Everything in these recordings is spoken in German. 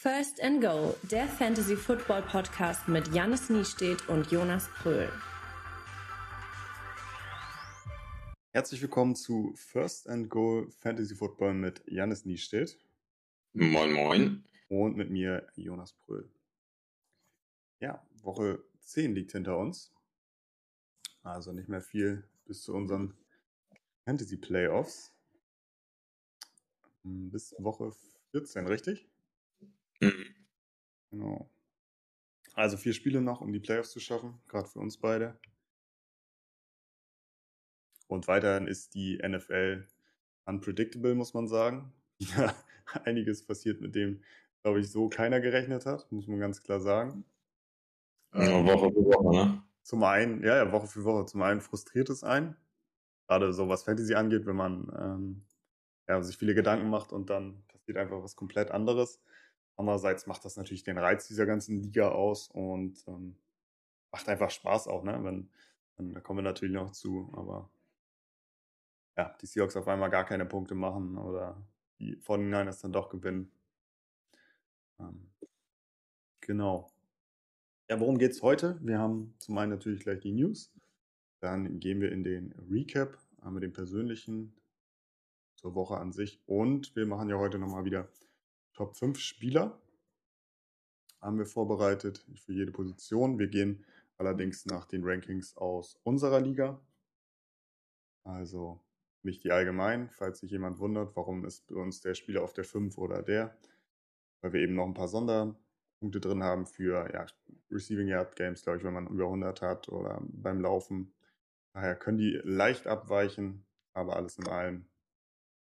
First and Goal, der Fantasy Football Podcast mit Jannis Niestedt und Jonas Pröhl. Herzlich willkommen zu First and Goal Fantasy Football mit Jannis Niestedt. Moin, moin. Und mit mir Jonas Pröhl. Ja, Woche 10 liegt hinter uns. Also nicht mehr viel bis zu unseren Fantasy Playoffs. Bis Woche 14, richtig? Mhm. Genau. Also vier Spiele noch, um die Playoffs zu schaffen, gerade für uns beide. Und weiterhin ist die NFL unpredictable, muss man sagen. Ja, einiges passiert, mit dem, glaube ich, so keiner gerechnet hat, muss man ganz klar sagen. Ja, Woche für Woche, ne? Zum einen, ja, ja, Woche für Woche. Zum einen frustriert es einen, gerade so was Fantasy angeht, wenn man ähm, ja, sich viele Gedanken macht und dann passiert einfach was komplett anderes. Andererseits macht das natürlich den Reiz dieser ganzen Liga aus und ähm, macht einfach Spaß auch, ne? Wenn, wenn, da kommen wir natürlich noch zu, aber ja, die Seahawks auf einmal gar keine Punkte machen oder die 49ers dann doch gewinnen. Ähm, genau. Ja, worum geht's heute? Wir haben zum einen natürlich gleich die News. Dann gehen wir in den Recap, haben wir den persönlichen zur Woche an sich. Und wir machen ja heute nochmal wieder Top 5 Spieler haben wir vorbereitet für jede Position. Wir gehen allerdings nach den Rankings aus unserer Liga. Also nicht die allgemein, falls sich jemand wundert, warum ist bei uns der Spieler auf der 5 oder der. Weil wir eben noch ein paar Sonderpunkte drin haben für ja, Receiving Yard Games, glaube ich, wenn man über 100 hat oder beim Laufen. Daher können die leicht abweichen, aber alles in allem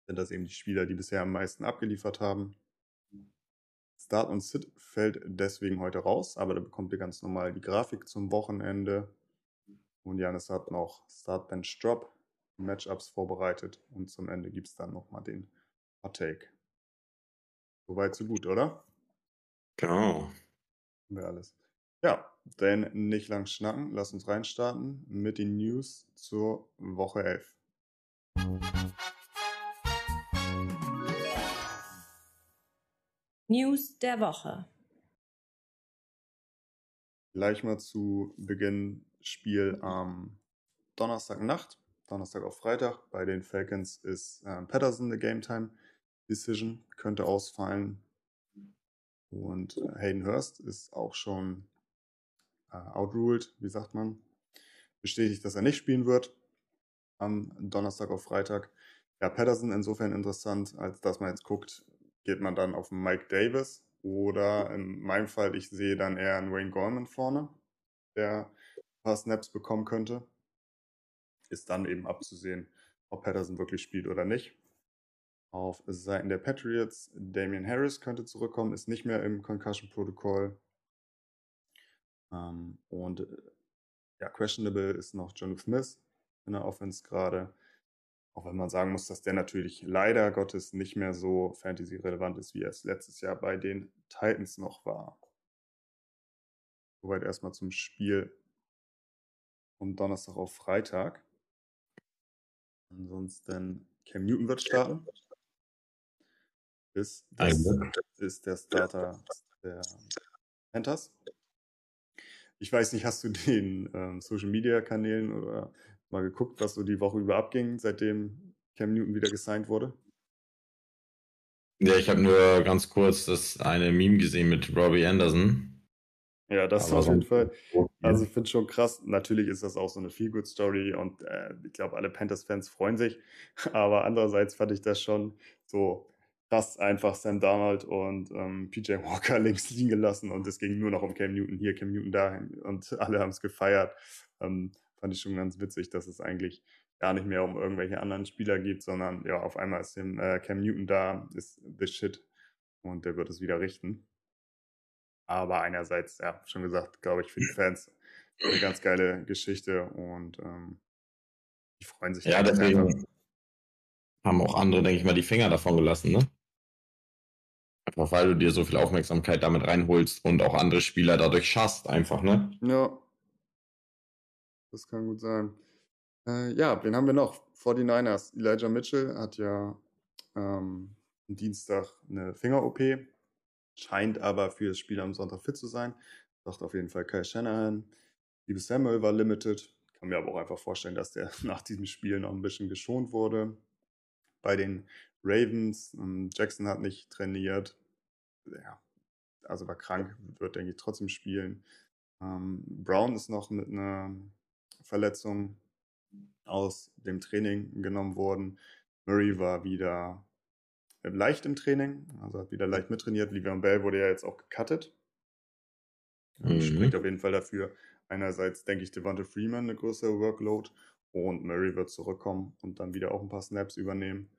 sind das eben die Spieler, die bisher am meisten abgeliefert haben. Start und Sit fällt deswegen heute raus, aber da bekommt ihr ganz normal die Grafik zum Wochenende. Und Janis hat noch Start Bench Drop Matchups vorbereitet und zum Ende gibt es dann nochmal den Hot Take. Soweit so gut, oder? Genau. Wir alles. Ja, denn nicht lang schnacken, lass uns reinstarten mit den News zur Woche 11. News der Woche. Gleich mal zu Beginn Spiel am Donnerstagnacht, Donnerstag auf Freitag. Bei den Falcons ist äh, Patterson eine Game Time Decision, könnte ausfallen. Und äh, Hayden Hurst ist auch schon äh, outruled, wie sagt man, bestätigt, dass er nicht spielen wird am Donnerstag auf Freitag. Ja, Patterson insofern interessant, als dass man jetzt guckt, geht man dann auf Mike Davis oder in meinem Fall, ich sehe dann eher einen Wayne Gorman vorne, der ein paar Snaps bekommen könnte. Ist dann eben abzusehen, ob Patterson wirklich spielt oder nicht. Auf Seiten der Patriots, Damian Harris könnte zurückkommen, ist nicht mehr im Concussion-Protokoll. Ähm, und ja, questionable ist noch John Smith in der Offense gerade. Auch wenn man sagen muss, dass der natürlich leider Gottes nicht mehr so fantasy-relevant ist, wie er es letztes Jahr bei den Titans noch war. Soweit erstmal zum Spiel vom Donnerstag auf Freitag. Ansonsten Cam Newton wird starten. Ist, das, ist der Starter der Panthers. Ich weiß nicht, hast du den ähm, Social Media Kanälen oder mal geguckt, was so die Woche über abging, seitdem Cam Newton wieder gesigned wurde? Ja, ich habe nur ganz kurz das eine Meme gesehen mit Robbie Anderson. Ja, das Aber auf jeden Fall. Also ich finde schon krass. Natürlich ist das auch so eine Feel-Good-Story und äh, ich glaube, alle Panthers-Fans freuen sich. Aber andererseits fand ich das schon so krass einfach Sam Donald und ähm, PJ Walker links liegen gelassen und es ging nur noch um Cam Newton hier, Cam Newton da und alle haben es gefeiert. Ähm, fand ich schon ganz witzig, dass es eigentlich gar nicht mehr um irgendwelche anderen Spieler geht, sondern ja, auf einmal ist dem, äh, Cam Newton da, ist the shit und der wird es wieder richten. Aber einerseits, ja, schon gesagt, glaube ich, für die Fans eine ganz geile Geschichte und ähm, die freuen sich. Ja, deswegen einfach. haben auch andere, denke ich mal, die Finger davon gelassen, ne? Einfach weil du dir so viel Aufmerksamkeit damit reinholst und auch andere Spieler dadurch schaffst, einfach, ne? Ja, das kann gut sein. Äh, ja, wen haben wir noch? 49ers. Elijah Mitchell hat ja ähm, am Dienstag eine Finger-OP scheint aber für das Spiel am Sonntag fit zu sein. Sagt auf jeden Fall Kai Shanahan. Liebe Samuel war limited. Kann mir aber auch einfach vorstellen, dass der nach diesem Spiel noch ein bisschen geschont wurde. Bei den Ravens, ähm, Jackson hat nicht trainiert. Ja, also war krank, wird, denke ich, trotzdem spielen. Ähm, Brown ist noch mit einer Verletzung aus dem Training genommen worden. Murray war wieder leicht im Training, also hat wieder leicht mittrainiert. Livian Bell wurde ja jetzt auch gecuttet. Mhm. Spricht auf jeden Fall dafür. Einerseits denke ich Devonta Freeman eine größere Workload und Murray wird zurückkommen und dann wieder auch ein paar Snaps übernehmen.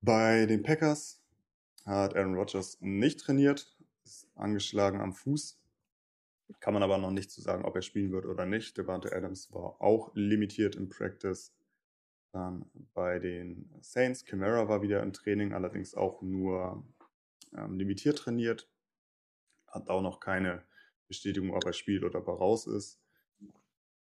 Bei den Packers hat Aaron Rodgers nicht trainiert, ist angeschlagen am Fuß. Kann man aber noch nicht zu sagen, ob er spielen wird oder nicht. Devante Adams war auch limitiert im Practice. Dann bei den Saints, Camara war wieder im Training, allerdings auch nur ähm, limitiert trainiert. Hat auch noch keine Bestätigung, ob er spielt oder ob er raus ist.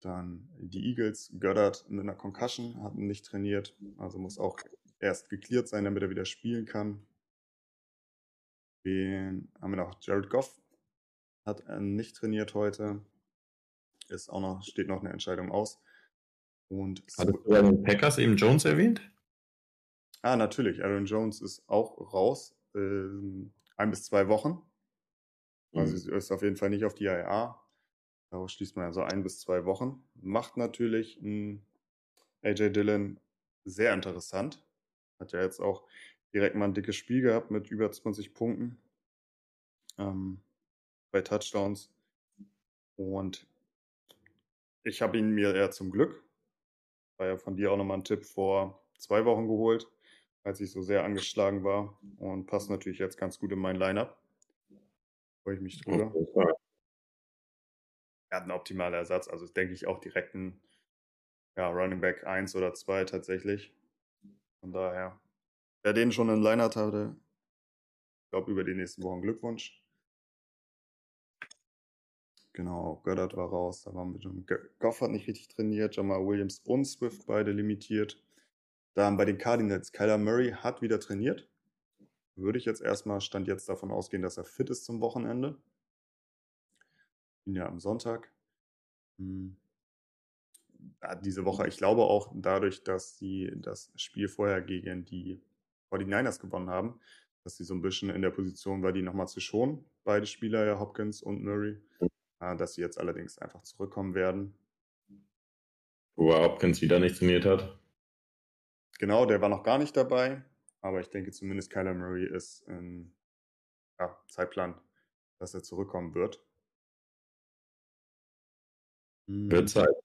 Dann die Eagles, Goddard mit einer Concussion, hat nicht trainiert, also muss auch erst geklärt sein, damit er wieder spielen kann. Den haben wir noch Jared Goff, hat nicht trainiert heute. Ist auch noch, steht noch eine Entscheidung aus. Und Hattest du bei den Packers eben Jones erwähnt? Ah, natürlich. Aaron Jones ist auch raus. Ähm, ein bis zwei Wochen. Also mhm. ist auf jeden Fall nicht auf die IA. Daraus schließt man also ein bis zwei Wochen. Macht natürlich hm, AJ Dillon sehr interessant. Hat ja jetzt auch direkt mal ein dickes Spiel gehabt mit über 20 Punkten ähm, bei Touchdowns. Und ich habe ihn mir ja zum Glück, war ja von dir auch nochmal ein Tipp vor zwei Wochen geholt, als ich so sehr angeschlagen war und passt natürlich jetzt ganz gut in mein Lineup. Freue ich mich drüber. Er hat einen optimalen Ersatz, also denke ich auch direkt ein ja, Running Back 1 oder 2 tatsächlich. Von daher, wer den schon in Lineup hatte, ich glaube über die nächsten Wochen Glückwunsch. Genau, Goddard war raus, da waren wir schon. Goff hat nicht richtig trainiert, Jamal Williams und Swift beide limitiert. Dann bei den Cardinals, Kyler Murray hat wieder trainiert. Würde ich jetzt erstmal, stand jetzt davon ausgehen, dass er fit ist zum Wochenende. Bin ja am Sonntag. Hm diese Woche, ich glaube auch dadurch, dass sie das Spiel vorher gegen die 49ers gewonnen haben, dass sie so ein bisschen in der Position war, die nochmal zu schonen, beide Spieler, ja, Hopkins und Murray, äh, dass sie jetzt allerdings einfach zurückkommen werden. Wo er Hopkins wieder nicht trainiert hat. Genau, der war noch gar nicht dabei, aber ich denke zumindest Kyler Murray ist im ja, Zeitplan, dass er zurückkommen wird. Wird hm. Zeit.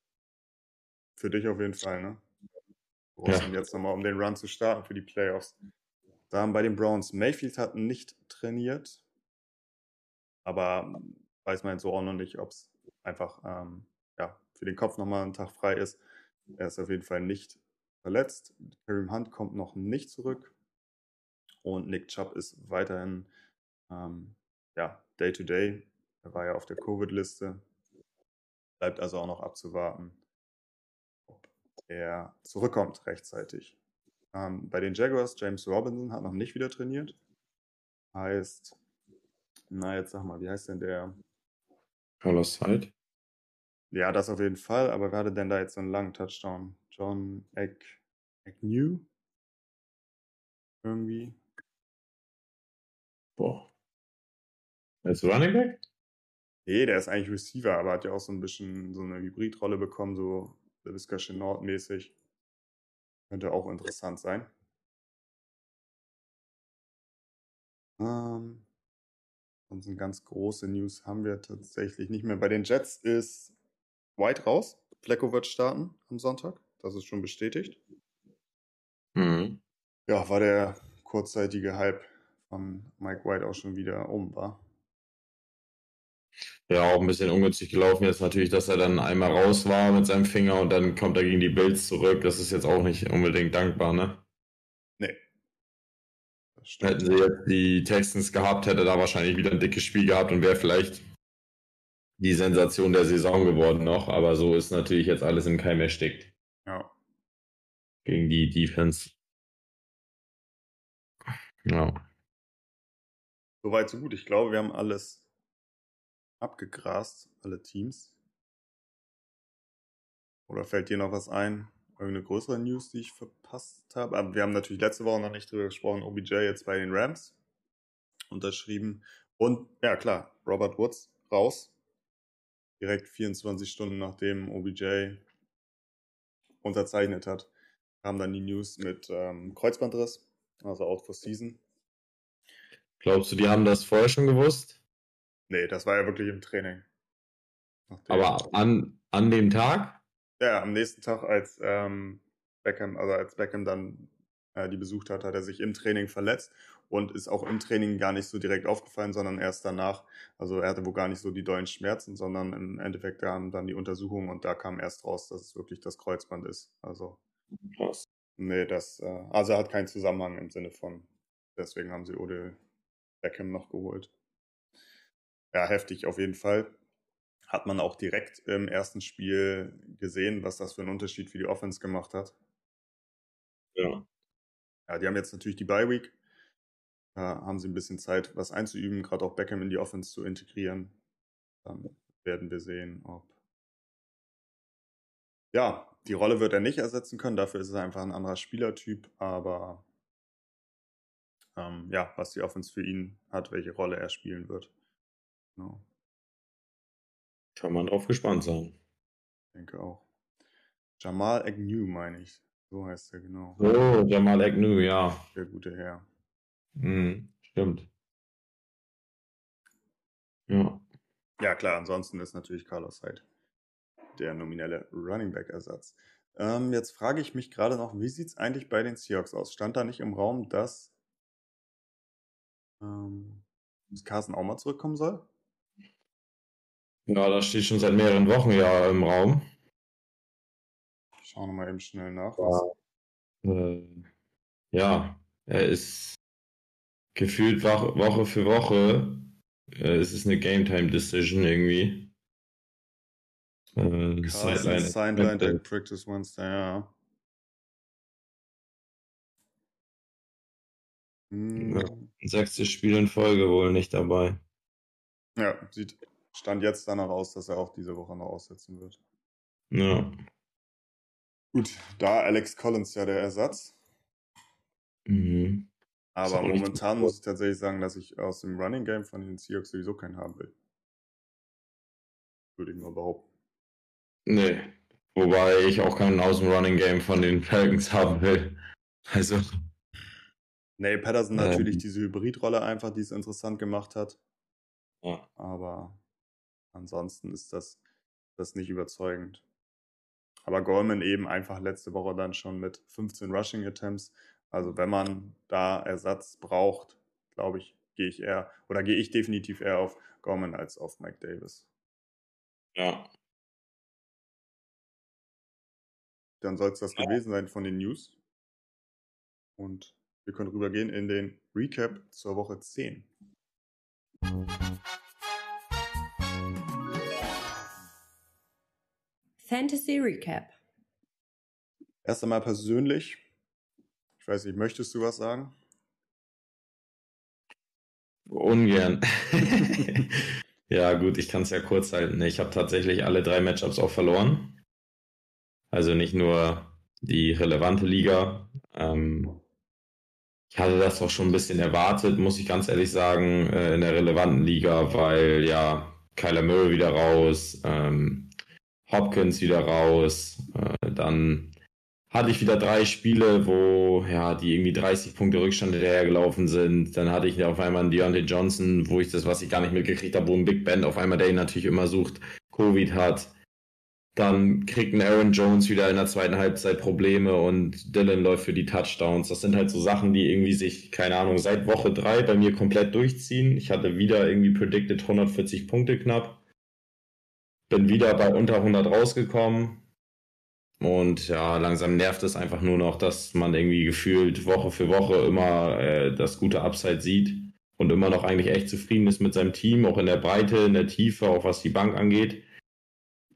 Für dich auf jeden Fall, ne? Du ja. jetzt nochmal, um den Run zu starten für die Playoffs. Dann bei den Browns. Mayfield hat nicht trainiert, aber weiß man jetzt so auch noch nicht, ob es einfach ähm, ja, für den Kopf nochmal ein Tag frei ist. Er ist auf jeden Fall nicht verletzt. Kareem Hunt kommt noch nicht zurück. Und Nick Chubb ist weiterhin ähm, ja, Day-to-Day. -Day. Er war ja auf der Covid-Liste. Bleibt also auch noch abzuwarten er zurückkommt rechtzeitig. Ähm, bei den Jaguars, James Robinson hat noch nicht wieder trainiert. Heißt, na jetzt sag mal, wie heißt denn der? Carlos Hyde. Ja, das auf jeden Fall, aber wer hatte denn da jetzt so einen langen Touchdown? John Egg, Agnew? Irgendwie. Boah. Als Running Back? Nee, der ist eigentlich Receiver, aber hat ja auch so ein bisschen so eine Hybridrolle bekommen, so Visca Chenault mäßig. Könnte auch interessant sein. Ähm, ansonsten ganz große News haben wir tatsächlich nicht mehr. Bei den Jets ist White raus. Flecko wird starten am Sonntag. Das ist schon bestätigt. Mhm. Ja, war der kurzzeitige Hype von Mike White auch schon wieder um, war. Ja, auch ein bisschen ungünstig gelaufen jetzt natürlich, dass er dann einmal raus war mit seinem Finger und dann kommt er gegen die Bills zurück. Das ist jetzt auch nicht unbedingt dankbar, ne? Hätten sie jetzt die Texans gehabt, hätte da wahrscheinlich wieder ein dickes Spiel gehabt und wäre vielleicht die Sensation der Saison geworden noch. Aber so ist natürlich jetzt alles im Keim erstickt. Ja. Gegen die Defense. Ja. Soweit, so gut. Ich glaube, wir haben alles abgegrast, alle Teams. Oder fällt dir noch was ein? Irgendeine größere News, die ich verpasst habe? Aber wir haben natürlich letzte Woche noch nicht drüber gesprochen. OBJ jetzt bei den Rams unterschrieben. Und ja, klar, Robert Woods raus. Direkt 24 Stunden nachdem OBJ unterzeichnet hat, kam dann die News mit ähm, Kreuzbandriss, also out for season. Glaubst du, die haben das vorher schon gewusst? Nee, das war ja wirklich im Training. Aber an, an dem Tag? Ja, am nächsten Tag, als ähm, Beckham, also als Beckham dann äh, die besucht hat, hat er sich im Training verletzt und ist auch im Training gar nicht so direkt aufgefallen, sondern erst danach. Also er hatte wohl gar nicht so die dollen Schmerzen, sondern im Endeffekt kamen dann die Untersuchungen und da kam erst raus, dass es wirklich das Kreuzband ist. Also Krass. nee, das äh, also er hat keinen Zusammenhang im Sinne von. Deswegen haben sie Odell Beckham noch geholt. Ja, heftig auf jeden Fall. Hat man auch direkt im ersten Spiel gesehen, was das für einen Unterschied für die Offense gemacht hat. Ja. Ja, die haben jetzt natürlich die Bye Week. Da haben sie ein bisschen Zeit, was einzuüben, gerade auch Beckham in die Offense zu integrieren. Dann werden wir sehen, ob. Ja, die Rolle wird er nicht ersetzen können, dafür ist er einfach ein anderer Spielertyp, aber ähm, ja, was die Offense für ihn hat, welche Rolle er spielen wird. Genau. Kann man drauf gespannt sein. Ich denke auch. Jamal Agnew, meine ich. So heißt er genau. Oh, Jamal Agnew, ja. Der gute Herr. Mhm, stimmt. Ja. Ja, klar, ansonsten ist natürlich Carlos Hyde der nominelle Running Back Ersatz. Ähm, jetzt frage ich mich gerade noch, wie sieht es eigentlich bei den Seahawks aus? Stand da nicht im Raum, dass, ähm, Carson auch mal zurückkommen soll? Ja, das steht schon seit mehreren Wochen ja im Raum. Ich schaue nochmal eben schnell nach. Ja. Äh, ja, er ist gefühlt Woche, für Woche. Äh, es ist eine Game Time Decision irgendwie. Äh, Sideline Sideline Deck Practice Wednesday, ja. Hm. Ja, 60 Spiele in Folge wohl nicht dabei. Ja, sieht Stand jetzt danach aus, dass er auch diese Woche noch aussetzen wird. Ja. Gut, da Alex Collins ja der Ersatz. Mhm. Aber momentan muss ich tatsächlich sagen, dass ich aus dem Running Game von den Seahawks sowieso keinen haben will. Würde ich mal behaupten. Nee. Wobei ich auch keinen aus dem Running Game von den Falcons haben will. Also. Nee, Patterson ähm, natürlich diese Hybridrolle einfach, die es interessant gemacht hat. Ja. Aber ansonsten ist das, das nicht überzeugend. Aber Goldman eben einfach letzte Woche dann schon mit 15 Rushing Attempts. Also wenn man da Ersatz braucht, glaube ich, gehe ich eher oder gehe ich definitiv eher auf Gorman als auf Mike Davis. Ja. Dann soll es das ja. gewesen sein von den News. Und wir können rübergehen in den Recap zur Woche 10. Fantasy Recap. Erst einmal persönlich. Ich weiß nicht, möchtest du was sagen? Ungern. ja, gut, ich kann es ja kurz halten. Ich habe tatsächlich alle drei Matchups auch verloren. Also nicht nur die relevante Liga. Ähm, ich hatte das auch schon ein bisschen erwartet, muss ich ganz ehrlich sagen, äh, in der relevanten Liga, weil ja Kyler Murray wieder raus, ähm, Hopkins wieder raus. Äh, dann hatte ich wieder drei Spiele, wo ja die irgendwie 30 Punkte Rückstand hinterhergelaufen sind. Dann hatte ich auf einmal einen Deontay Johnson, wo ich das, was ich gar nicht mitgekriegt habe, wo ein Big Band auf einmal, der ihn natürlich immer sucht, Covid hat. Dann kriegt ein Aaron Jones wieder in der zweiten Halbzeit Probleme und Dylan läuft für die Touchdowns. Das sind halt so Sachen, die irgendwie sich, keine Ahnung, seit Woche drei bei mir komplett durchziehen. Ich hatte wieder irgendwie predicted 140 Punkte knapp bin wieder bei unter 100 rausgekommen. Und ja, langsam nervt es einfach nur noch, dass man irgendwie gefühlt Woche für Woche immer äh, das gute Upside sieht und immer noch eigentlich echt zufrieden ist mit seinem Team, auch in der Breite, in der Tiefe, auch was die Bank angeht.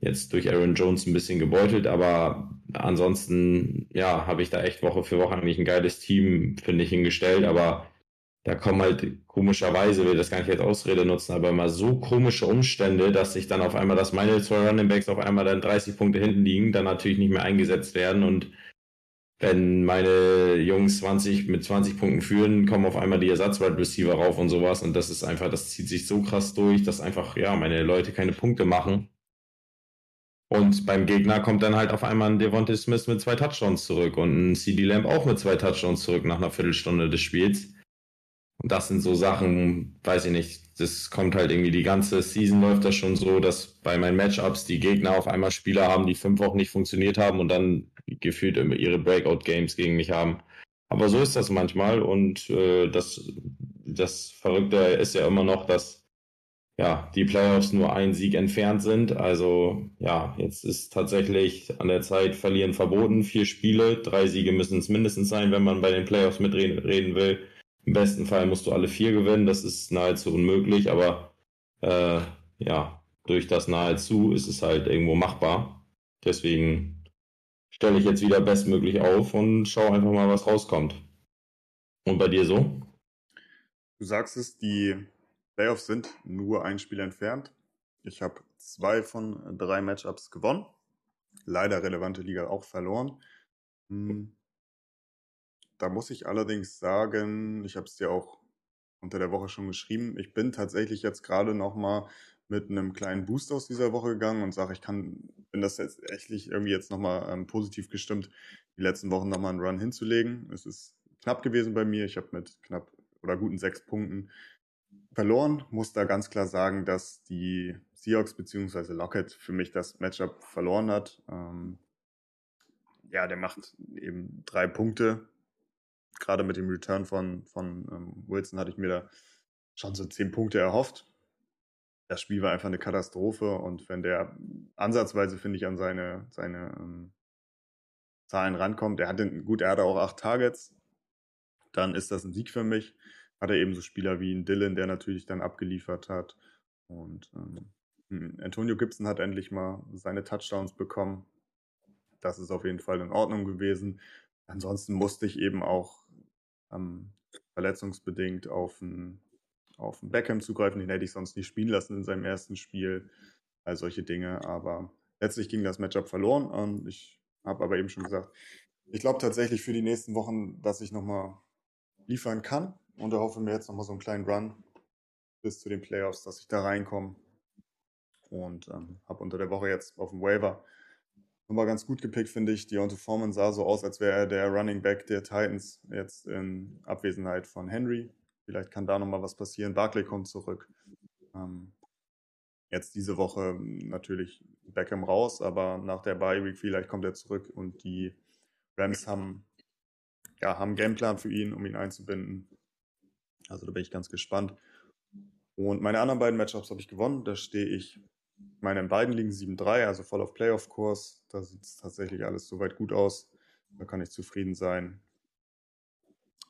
Jetzt durch Aaron Jones ein bisschen gebeutelt, aber ansonsten, ja, habe ich da echt Woche für Woche eigentlich ein geiles Team, finde ich, hingestellt. Aber da kommen halt komischerweise, will das gar nicht als Ausrede nutzen, aber mal so komische Umstände, dass sich dann auf einmal, dass meine zwei Running Backs auf einmal dann 30 Punkte hinten liegen, dann natürlich nicht mehr eingesetzt werden und wenn meine Jungs 20 mit 20 Punkten führen, kommen auf einmal die Ersatzwide Receiver rauf und sowas und das ist einfach, das zieht sich so krass durch, dass einfach, ja, meine Leute keine Punkte machen. Und beim Gegner kommt dann halt auf einmal ein Devontae Smith mit zwei Touchdowns zurück und ein CD Lamb auch mit zwei Touchdowns zurück nach einer Viertelstunde des Spiels. Und das sind so Sachen, weiß ich nicht, das kommt halt irgendwie die ganze Season läuft das schon so, dass bei meinen Matchups die Gegner auf einmal Spieler haben, die fünf Wochen nicht funktioniert haben und dann gefühlt immer ihre Breakout-Games gegen mich haben. Aber so ist das manchmal und äh, das, das Verrückte ist ja immer noch, dass ja, die Playoffs nur ein Sieg entfernt sind. Also ja, jetzt ist tatsächlich an der Zeit verlieren verboten. Vier Spiele, drei Siege müssen es mindestens sein, wenn man bei den Playoffs mitreden will. Im besten Fall musst du alle vier gewinnen, das ist nahezu unmöglich, aber äh, ja, durch das nahezu ist es halt irgendwo machbar. Deswegen stelle ich jetzt wieder bestmöglich auf und schaue einfach mal, was rauskommt. Und bei dir so? Du sagst es, die Playoffs sind nur ein Spiel entfernt. Ich habe zwei von drei Matchups gewonnen. Leider relevante Liga auch verloren. Hm. Da muss ich allerdings sagen, ich habe es dir auch unter der Woche schon geschrieben, ich bin tatsächlich jetzt gerade nochmal mit einem kleinen Boost aus dieser Woche gegangen und sage, ich kann, bin das jetzt echt irgendwie jetzt nochmal ähm, positiv gestimmt, die letzten Wochen nochmal einen Run hinzulegen. Es ist knapp gewesen bei mir. Ich habe mit knapp oder guten sechs Punkten verloren. Muss da ganz klar sagen, dass die Seahawks bzw. Lockett für mich das Matchup verloren hat. Ähm, ja, der macht eben drei Punkte gerade mit dem Return von, von ähm, Wilson hatte ich mir da schon so zehn Punkte erhofft. Das Spiel war einfach eine Katastrophe und wenn der ansatzweise, finde ich, an seine, seine ähm, Zahlen rankommt, er hatte, gut, er hatte auch acht Targets, dann ist das ein Sieg für mich. Hat er eben so Spieler wie ein Dylan, der natürlich dann abgeliefert hat. Und ähm, hm, Antonio Gibson hat endlich mal seine Touchdowns bekommen. Das ist auf jeden Fall in Ordnung gewesen. Ansonsten musste ich eben auch ähm, verletzungsbedingt auf einen, auf einen zugreifen. Den hätte ich sonst nicht spielen lassen in seinem ersten Spiel. All solche Dinge. Aber letztlich ging das Matchup verloren. Und ich habe aber eben schon gesagt, ich glaube tatsächlich für die nächsten Wochen, dass ich nochmal liefern kann. Und erhoffe mir jetzt nochmal so einen kleinen Run bis zu den Playoffs, dass ich da reinkomme. Und ähm, habe unter der Woche jetzt auf dem Waiver nochmal ganz gut gepickt, finde ich. Deontay Foreman sah so aus, als wäre er der Running Back der Titans jetzt in Abwesenheit von Henry. Vielleicht kann da nochmal was passieren. Barkley kommt zurück. Ähm, jetzt diese Woche natürlich Beckham raus, aber nach der Bye Week vielleicht kommt er zurück und die Rams haben ja haben Gameplan für ihn, um ihn einzubinden. Also da bin ich ganz gespannt. Und meine anderen beiden Matchups habe ich gewonnen. Da stehe ich meine, in beiden liegen 7-3, also voll auf Playoff-Kurs. Da sieht es tatsächlich alles soweit gut aus. Da kann ich zufrieden sein.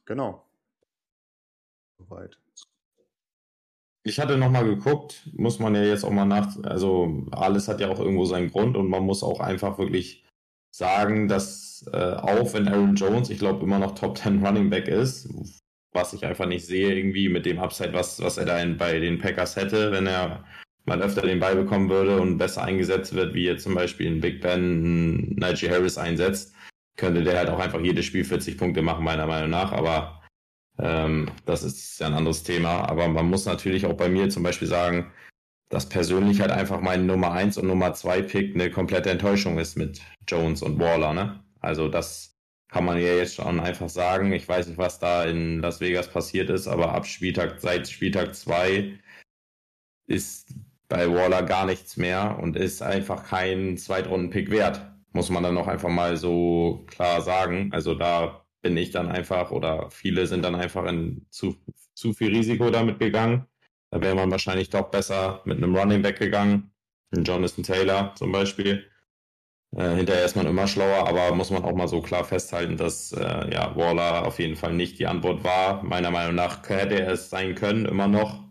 Genau. Soweit. Ich hatte nochmal geguckt, muss man ja jetzt auch mal nach, also alles hat ja auch irgendwo seinen Grund und man muss auch einfach wirklich sagen, dass äh, auch wenn Aaron Jones, ich glaube, immer noch Top 10 Running Back ist, was ich einfach nicht sehe, irgendwie mit dem Upside, was, was er da in, bei den Packers hätte, wenn er mal öfter den Ball bekommen würde und besser eingesetzt wird, wie jetzt zum Beispiel in Big Ben Nigel Harris einsetzt, könnte der halt auch einfach jedes Spiel 40 Punkte machen, meiner Meinung nach. Aber ähm, das ist ja ein anderes Thema. Aber man muss natürlich auch bei mir zum Beispiel sagen, dass persönlich halt einfach mein Nummer 1 und Nummer 2 Pick eine komplette Enttäuschung ist mit Jones und Waller. Ne? Also das kann man ja jetzt schon einfach sagen. Ich weiß nicht, was da in Las Vegas passiert ist, aber ab Spieltag, seit Spieltag 2 ist bei Waller gar nichts mehr und ist einfach kein Zweitrunden-Pick wert. Muss man dann noch einfach mal so klar sagen. Also da bin ich dann einfach oder viele sind dann einfach in zu, zu viel Risiko damit gegangen. Da wäre man wahrscheinlich doch besser mit einem Running Back gegangen. Jonathan Taylor zum Beispiel. Äh, hinterher ist man immer schlauer, aber muss man auch mal so klar festhalten, dass äh, ja, Waller auf jeden Fall nicht die Antwort war. Meiner Meinung nach hätte er es sein können, immer noch.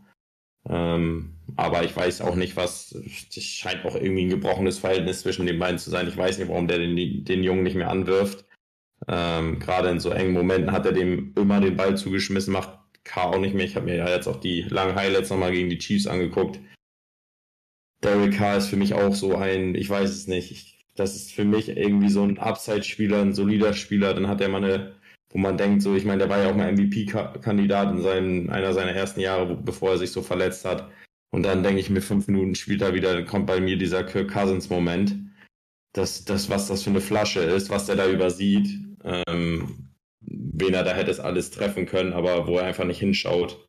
Ähm, aber ich weiß auch nicht, was. Es scheint auch irgendwie ein gebrochenes Verhältnis zwischen den beiden zu sein. Ich weiß nicht, warum der den, den Jungen nicht mehr anwirft. Ähm, Gerade in so engen Momenten hat er dem immer den Ball zugeschmissen, macht K auch nicht mehr. Ich habe mir ja jetzt auch die langen Highlights nochmal gegen die Chiefs angeguckt. Derek Carr ist für mich auch so ein, ich weiß es nicht, ich, das ist für mich irgendwie so ein Upside-Spieler, ein solider Spieler. Dann hat er mal eine, wo man denkt, so, ich meine, der war ja auch mal MVP-Kandidat in seinen, einer seiner ersten Jahre, bevor er sich so verletzt hat. Und dann denke ich mir, fünf Minuten spielt er wieder, kommt bei mir dieser Kirk Cousins-Moment. Das, das, was das für eine Flasche ist, was der da übersieht, ähm, wen er da hätte es alles treffen können, aber wo er einfach nicht hinschaut.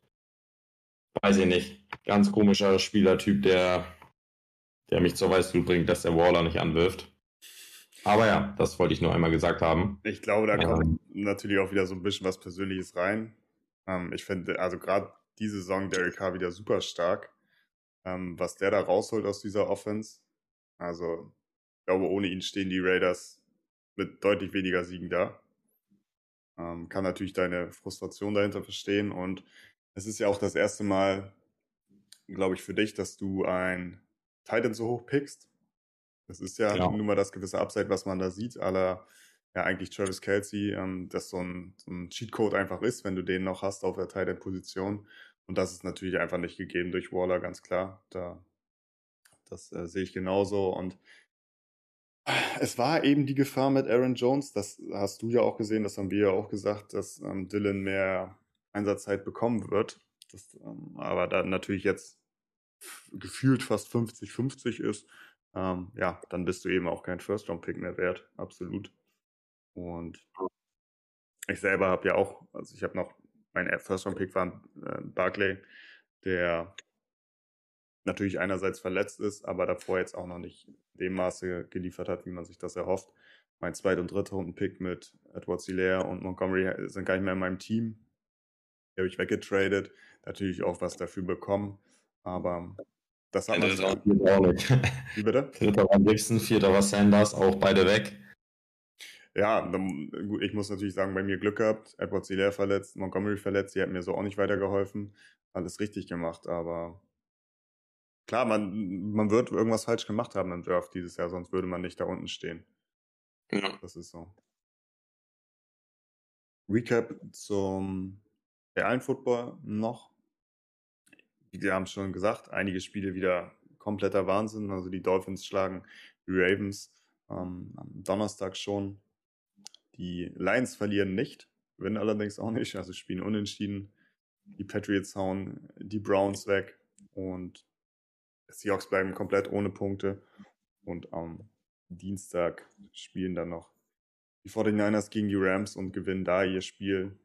Weiß ich nicht. Ganz komischer Spielertyp, der, der mich zur Weißglut bringt, dass der Waller nicht anwirft. Aber ja, das wollte ich nur einmal gesagt haben. Ich glaube, da kommt ähm, natürlich auch wieder so ein bisschen was Persönliches rein. Ähm, ich finde, also gerade diese Saison Derek Carr wieder super stark. Ähm, was der da rausholt aus dieser Offense. Also, ich glaube, ohne ihn stehen die Raiders mit deutlich weniger Siegen da. Ähm, kann natürlich deine Frustration dahinter verstehen. Und es ist ja auch das erste Mal, glaube ich, für dich, dass du ein Titan so hoch pickst. Das ist ja, ja. nun mal das gewisse Upside, was man da sieht, aller ja eigentlich Travis Kelsey, ähm, dass so ein, so ein Cheatcode einfach ist, wenn du den noch hast auf der Titan-Position. Und das ist natürlich einfach nicht gegeben durch Waller, ganz klar. Da, das äh, sehe ich genauso. Und es war eben die Gefahr mit Aaron Jones, das hast du ja auch gesehen, das haben wir ja auch gesagt, dass ähm, Dylan mehr Einsatzzeit bekommen wird. Das, ähm, aber dann natürlich jetzt gefühlt fast 50-50 ist, ähm, ja, dann bist du eben auch kein First-Round-Pick mehr wert, absolut. Und ich selber habe ja auch, also ich habe noch mein First-Round-Pick war äh, Barclay, der natürlich einerseits verletzt ist, aber davor jetzt auch noch nicht dem Maße geliefert hat, wie man sich das erhofft. Mein zweit- und dritter Runden-Pick mit Edward Hilaire und Montgomery sind gar nicht mehr in meinem Team. Die habe ich weggetradet. Natürlich auch was dafür bekommen, aber das hat man auch nicht. Wie bitte? Dritter war Gibson, vierter war Sanders, auch beide weg. Ja, dann, gut, ich muss natürlich sagen, bei mir Glück gehabt. Edward Hilaire verletzt, Montgomery verletzt, die hätten mir so auch nicht weitergeholfen. Alles richtig gemacht, aber klar, man, man wird irgendwas falsch gemacht haben im Draft dieses Jahr, sonst würde man nicht da unten stehen. Ja. Das ist so. Recap zum realen Football noch. Wir haben es schon gesagt, einige Spiele wieder kompletter Wahnsinn. Also die Dolphins schlagen die Ravens ähm, am Donnerstag schon. Die Lions verlieren nicht, gewinnen allerdings auch nicht, also spielen unentschieden. Die Patriots hauen die Browns weg und Seahawks bleiben komplett ohne Punkte. Und am Dienstag spielen dann noch die 49ers gegen die Rams und gewinnen da ihr Spiel.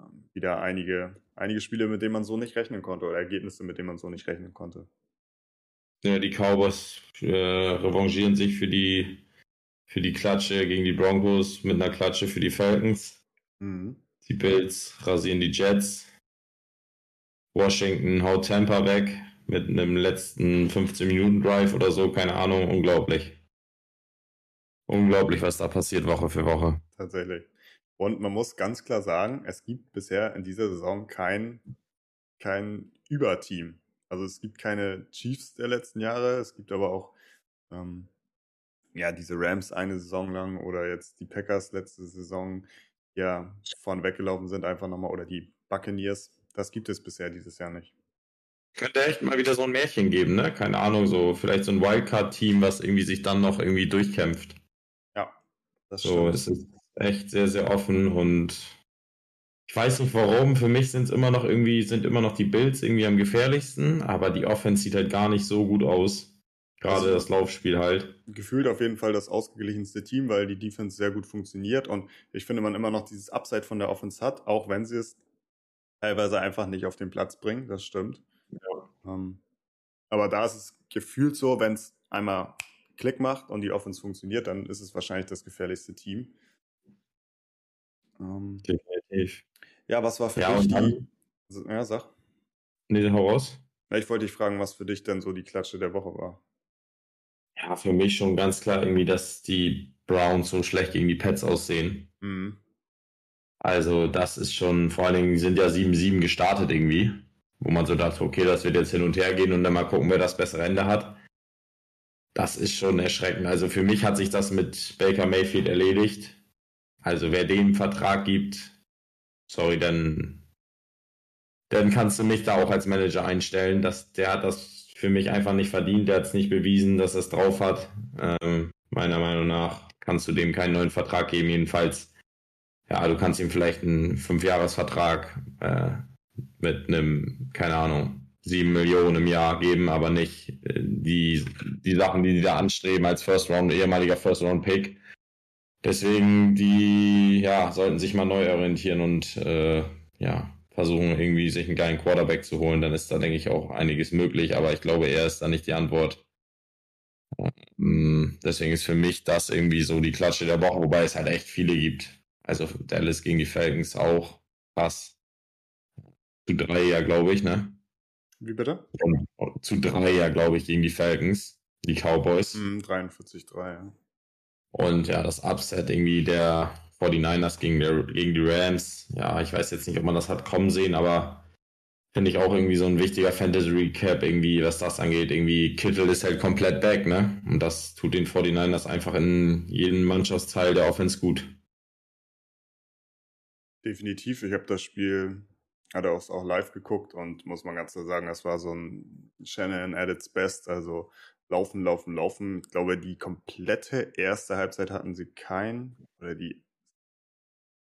Ähm, wieder einige, einige Spiele, mit denen man so nicht rechnen konnte oder Ergebnisse, mit denen man so nicht rechnen konnte. Ja, die Cowboys äh, revanchieren sich für die, für die Klatsche gegen die Broncos mit einer Klatsche für die Falcons. Mhm. Die Bills rasieren die Jets. Washington haut Tampa weg mit einem letzten 15-Minuten-Drive oder so, keine Ahnung, unglaublich. Unglaublich, was da passiert Woche für Woche. Tatsächlich. Und man muss ganz klar sagen, es gibt bisher in dieser Saison kein, kein Überteam. Also es gibt keine Chiefs der letzten Jahre, es gibt aber auch ähm, ja diese Rams eine Saison lang oder jetzt die Packers letzte Saison ja vorn weggelaufen sind einfach nochmal oder die Buccaneers. Das gibt es bisher dieses Jahr nicht. Könnte echt mal wieder so ein Märchen geben, ne? Keine Ahnung, so vielleicht so ein Wildcard-Team, was irgendwie sich dann noch irgendwie durchkämpft. Ja, das stimmt. So, es ist echt sehr, sehr offen und ich weiß nicht warum. Für mich sind es immer noch irgendwie, sind immer noch die Bills irgendwie am gefährlichsten, aber die Offense sieht halt gar nicht so gut aus. Gerade also, das Laufspiel halt. Gefühlt auf jeden Fall das ausgeglichenste Team, weil die Defense sehr gut funktioniert und ich finde, man immer noch dieses Upside von der Offense hat, auch wenn sie es teilweise einfach nicht auf den Platz bringen, das stimmt. Ähm, aber da ist es gefühlt so, wenn es einmal Klick macht und die Offense funktioniert, dann ist es wahrscheinlich das gefährlichste Team. Ähm, Definitiv. Ja, was war für ja, dich die... Ja, sag. Nee, hau raus. ich wollte dich fragen, was für dich denn so die Klatsche der Woche war. Ja, für mich schon ganz klar irgendwie, dass die Browns so schlecht gegen die Pets aussehen. Mhm. Also das ist schon, vor allen Dingen sind ja 7-7 gestartet irgendwie wo man so dachte, okay, das wird jetzt hin und her gehen und dann mal gucken, wer das bessere Ende hat. Das ist schon erschreckend. Also für mich hat sich das mit Baker Mayfield erledigt. Also wer dem Vertrag gibt, sorry, dann dann kannst du mich da auch als Manager einstellen. Das, der hat das für mich einfach nicht verdient. Der hat es nicht bewiesen, dass er es drauf hat. Ähm, meiner Meinung nach kannst du dem keinen neuen Vertrag geben. Jedenfalls, ja, du kannst ihm vielleicht einen Fünfjahresvertrag äh, mit einem, keine Ahnung, sieben Millionen im Jahr geben, aber nicht äh, die, die Sachen, die die da anstreben als First Round, ehemaliger First Round Pick. Deswegen, die ja, sollten sich mal neu orientieren und äh, ja, versuchen, irgendwie sich einen geilen Quarterback zu holen. Dann ist da, denke ich, auch einiges möglich, aber ich glaube, er ist da nicht die Antwort. Ähm, deswegen ist für mich das irgendwie so die Klatsche der Woche, wobei es halt echt viele gibt. Also Dallas gegen die Falcons auch krass. Zu drei ja, glaube ich, ne? Wie bitte? Zu drei ja, glaube ich, gegen die Falcons, die Cowboys. Mm, 43-3, ja. Und ja, das Upset irgendwie der 49ers gegen, der, gegen die Rams. Ja, ich weiß jetzt nicht, ob man das hat kommen sehen, aber finde ich auch irgendwie so ein wichtiger Fantasy Recap, irgendwie, was das angeht. Irgendwie Kittel ist halt komplett back, ne? Und das tut den 49ers einfach in jedem Mannschaftsteil der Offense gut. Definitiv. Ich habe das Spiel hat er auch live geguckt und muss man ganz klar sagen, das war so ein Shannon at its best. Also laufen, laufen, laufen. Ich glaube, die komplette erste Halbzeit hatten sie kein, oder die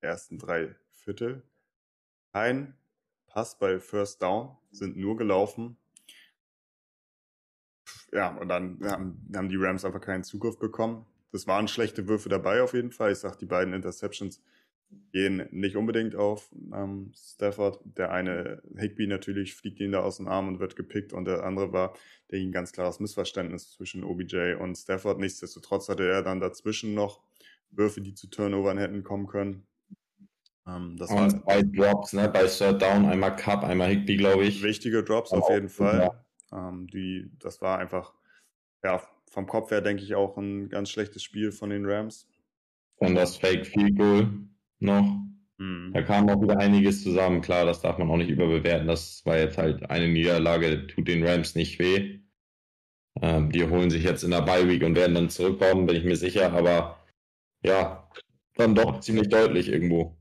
ersten drei Viertel, kein Pass bei First Down, sind nur gelaufen. Ja, und dann haben, haben die Rams einfach keinen Zugriff bekommen. Das waren schlechte Würfe dabei auf jeden Fall. Ich sag, die beiden Interceptions gehen nicht unbedingt auf ähm, Stafford. Der eine, Higby natürlich, fliegt ihn da aus dem Arm und wird gepickt und der andere war der ein ganz klares Missverständnis zwischen OBJ und Stafford. Nichtsdestotrotz hatte er dann dazwischen noch Würfe, die zu Turnovern hätten kommen können. Ähm, das und zwei Drops, ne? Bei Third Down, einmal Cup, einmal Higby, glaube ich. Wichtige Drops auf jeden Fall. Ja. Ähm, die, das war einfach, ja, vom Kopf her denke ich auch ein ganz schlechtes Spiel von den Rams. Und das Fake Field Goal noch. Mhm. Da kam auch wieder einiges zusammen. Klar, das darf man auch nicht überbewerten. Das war jetzt halt eine Niederlage, tut den Rams nicht weh. Ähm, die holen sich jetzt in der Bye Week und werden dann zurückkommen, bin ich mir sicher. Aber ja, dann doch ziemlich deutlich irgendwo.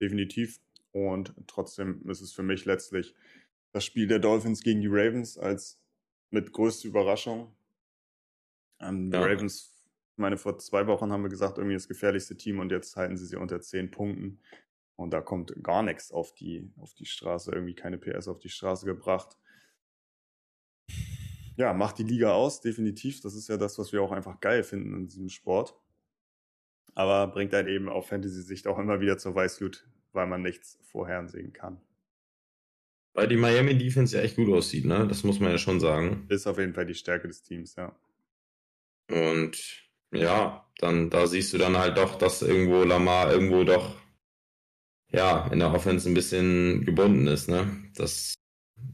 Definitiv. Und trotzdem ist es für mich letztlich das Spiel der Dolphins gegen die Ravens als mit größte Überraschung. Ähm, die ja. Ravens meine, vor zwei Wochen haben wir gesagt, irgendwie das gefährlichste Team und jetzt halten sie sie unter zehn Punkten. Und da kommt gar nichts auf die, auf die Straße, irgendwie keine PS auf die Straße gebracht. Ja, macht die Liga aus, definitiv. Das ist ja das, was wir auch einfach geil finden in diesem Sport. Aber bringt halt eben auf Fantasy-Sicht auch immer wieder zur Weißglut, weil man nichts vorhersehen kann. Weil die Miami Defense ja echt gut aussieht, ne? Das muss man ja schon sagen. Ist auf jeden Fall die Stärke des Teams, ja. Und ja, dann da siehst du dann halt doch, dass irgendwo Lamar irgendwo doch ja in der Offense ein bisschen gebunden ist, ne? Das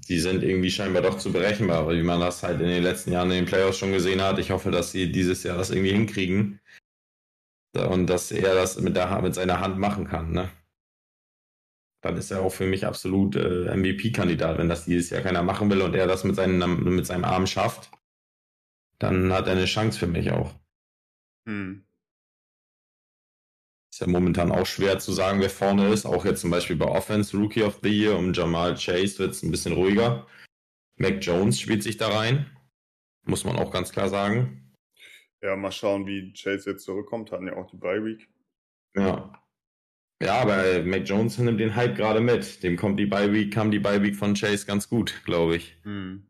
die sind irgendwie scheinbar doch zu berechenbar, wie man das halt in den letzten Jahren in den Playoffs schon gesehen hat. Ich hoffe, dass sie dieses Jahr das irgendwie hinkriegen und dass er das mit, der, mit seiner Hand machen kann, ne? Dann ist er auch für mich absolut äh, MVP-Kandidat, wenn das dieses Jahr keiner machen will und er das mit, seinen, mit seinem Arm schafft, dann hat er eine Chance für mich auch. Hm. Ist ja momentan auch schwer zu sagen, wer vorne ist. Auch jetzt zum Beispiel bei Offense Rookie of the Year um Jamal Chase wird es ein bisschen ruhiger. Mac Jones spielt sich da rein. Muss man auch ganz klar sagen. Ja, mal schauen, wie Chase jetzt zurückkommt. Hatten ja auch die Bye Week. Ja. Ja, aber Mac Jones nimmt den Hype gerade mit. Dem kommt die Bye Week, kam die Bye Week von Chase ganz gut, glaube ich. Hm.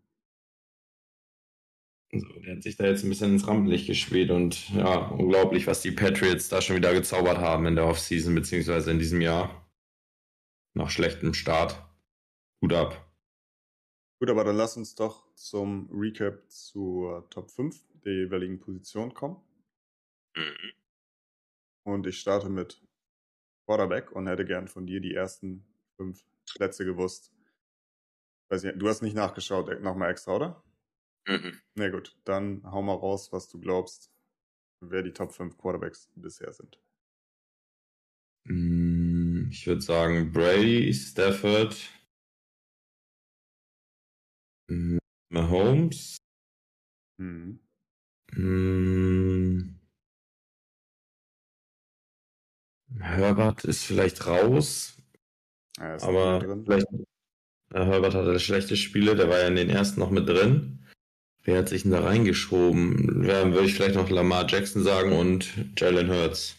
Also, der hat sich da jetzt ein bisschen ins Rampenlicht gespielt und ja, unglaublich, was die Patriots da schon wieder gezaubert haben in der Offseason, beziehungsweise in diesem Jahr. Nach schlechtem Start. Gut ab. Gut, aber dann lass uns doch zum Recap zur Top 5 der jeweiligen Position kommen. Mhm. Und ich starte mit Quarterback und hätte gern von dir die ersten fünf Plätze gewusst. Weiß nicht, du hast nicht nachgeschaut, äh, nochmal extra, oder? Mhm. Na gut, dann hau mal raus, was du glaubst, wer die Top 5 Quarterbacks bisher sind. Mm, ich würde sagen Brady, Stafford, mm, Mahomes. Mhm. Mm, Herbert ist vielleicht raus. Ja, aber vielleicht äh, Herbert hatte schlechte Spiele, der war ja in den ersten noch mit drin. Wer hat sich denn da reingeschoben? Ja, würde ich vielleicht noch Lamar Jackson sagen und Jalen Hurts.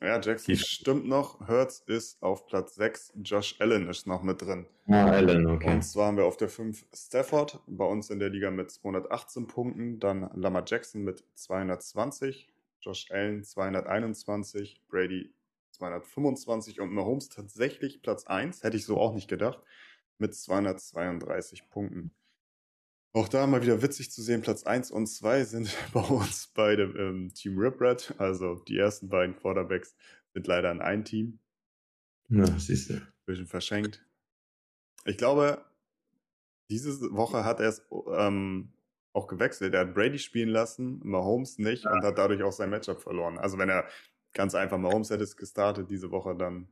Ja, Jackson Die stimmt noch. Hurts ist auf Platz 6. Josh Allen ist noch mit drin. Ah, Allen, okay. Und zwar haben wir auf der 5 Stafford, bei uns in der Liga mit 218 Punkten. Dann Lamar Jackson mit 220. Josh Allen 221. Brady 225 und Mahomes tatsächlich Platz 1, hätte ich so auch nicht gedacht, mit 232 Punkten. Auch da mal wieder witzig zu sehen, Platz 1 und 2 sind bei uns beide ähm, Team Ripred, also die ersten beiden Quarterbacks sind leider in ein Team. Ja, siehst du. Bisschen verschenkt. Ich glaube, diese Woche hat er es ähm, auch gewechselt. Er hat Brady spielen lassen, Mahomes nicht ja. und hat dadurch auch sein Matchup verloren. Also wenn er ganz einfach mal Homeset gestartet diese Woche, dann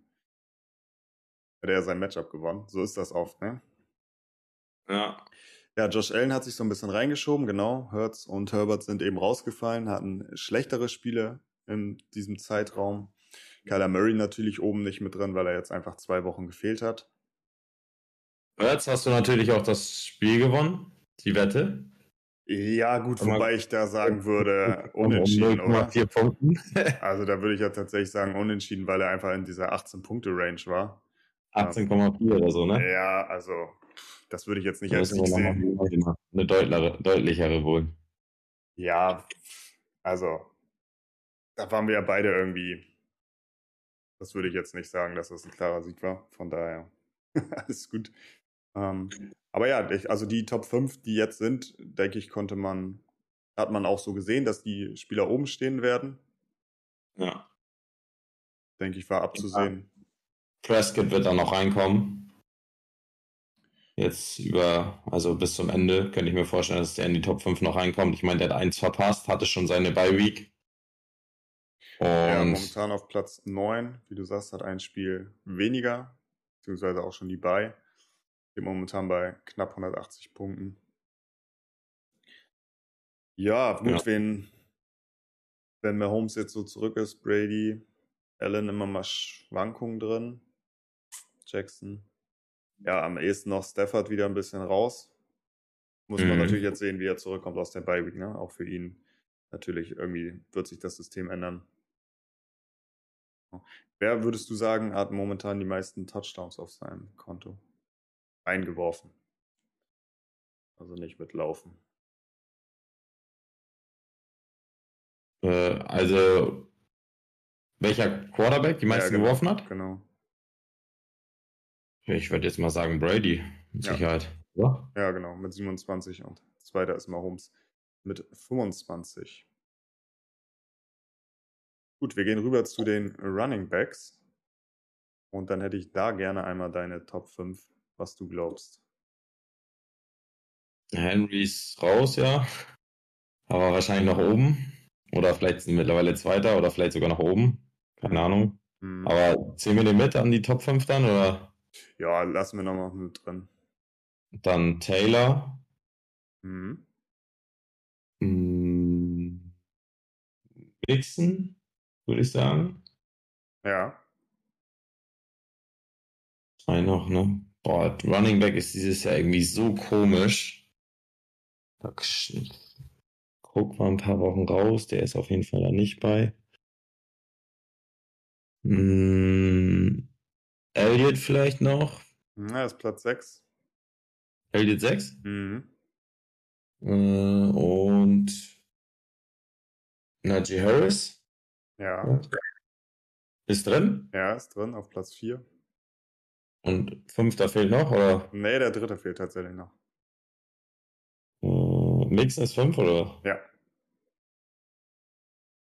hätte er sein Matchup gewonnen. So ist das oft, ne? Ja. Ja, Josh Allen hat sich so ein bisschen reingeschoben, genau. Hertz und Herbert sind eben rausgefallen, hatten schlechtere Spiele in diesem Zeitraum. Kyler Murray natürlich oben nicht mit drin, weil er jetzt einfach zwei Wochen gefehlt hat. Hertz hast du natürlich auch das Spiel gewonnen, die Wette. Ja, gut, wobei ich da sagen würde, unentschieden, oder? Punkten. also da würde ich ja tatsächlich sagen, unentschieden, weil er einfach in dieser 18-Punkte-Range war. 18,4 oder so, ne? Ja, also das würde ich jetzt nicht da als Sieg sehen. Eine deutlichere, deutlichere wohl. Ja, also da waren wir ja beide irgendwie. Das würde ich jetzt nicht sagen, dass das ein klarer Sieg war. Von daher alles gut. Ähm, aber ja, also die Top 5, die jetzt sind, denke ich, konnte man, hat man auch so gesehen, dass die Spieler oben stehen werden. Ja. Denke ich, war abzusehen. Ja. Prescott wird dann noch reinkommen. Jetzt über, also bis zum Ende könnte ich mir vorstellen, dass der in die Top 5 noch reinkommt. Ich meine, der hat eins verpasst, hatte schon seine Bye Week. Und ja, momentan auf Platz 9, wie du sagst, hat ein Spiel weniger, beziehungsweise auch schon die Bye. Steht momentan bei knapp 180 Punkten. Ja, gut, ja. wenn, wenn Mahomes jetzt so zurück ist, Brady, Allen immer mal Schwankungen drin. Jackson. Ja, am ehesten noch Stafford wieder ein bisschen raus. Muss mhm. man natürlich jetzt sehen, wie er zurückkommt aus der Bye Week, ne? Auch für ihn natürlich irgendwie wird sich das System ändern. Wer würdest du sagen, hat momentan die meisten Touchdowns auf seinem Konto? eingeworfen. Also nicht mit Laufen. Äh, also welcher Quarterback die meisten ja, genau, geworfen hat? Genau. Ich würde jetzt mal sagen Brady, mit ja. Sicherheit. Ja? ja, genau, mit 27 und zweiter ist Mahomes mit 25. Gut, wir gehen rüber zu den Running Backs. Und dann hätte ich da gerne einmal deine Top 5 was du glaubst. Henry ist raus, ja. Aber wahrscheinlich nach oben. Oder vielleicht sind mittlerweile Zweiter oder vielleicht sogar nach oben. Keine Ahnung. Mhm. Aber zählen wir den mit an die Top 5 dann, oder? Ja, lassen wir nochmal mit drin. Dann Taylor. Mhm. Hm. Mixon, würde ich sagen. Ja. Zwei noch, ne? Boah, Running Back ist dieses Jahr irgendwie so komisch. Guck mal ein paar Wochen raus, der ist auf jeden Fall da nicht bei. Hm, Elliot vielleicht noch. Na, ist Platz 6. Elliot 6? Mhm. Äh, und Najee Harris? Ja. Ist drin? Ja, ist drin auf Platz 4. Und fünfter fehlt noch, oder? Nee, der dritte fehlt tatsächlich noch. Äh, Mixon ist fünf, oder? Ja.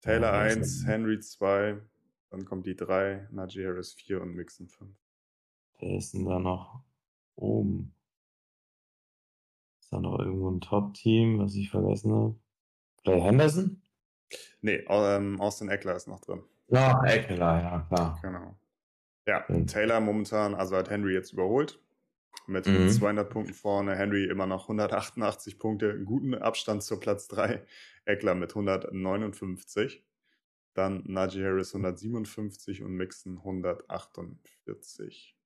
Taylor 1, Henry 2, dann kommt die 3, Najee Harris 4 und Mixon 5. Wer ist denn da noch oben? Ist da noch irgendwo ein Top-Team, was ich vergessen habe? Clay Henderson? Nee, ähm, Austin Eckler ist noch drin. Ja, Eckler, ja, klar. Genau. Ja, mhm. Taylor momentan, also hat Henry jetzt überholt. Mit mhm. 200 Punkten vorne. Henry immer noch 188 Punkte, guten Abstand zur Platz 3. Eckler mit 159. Dann Najee Harris 157 und Mixon 148.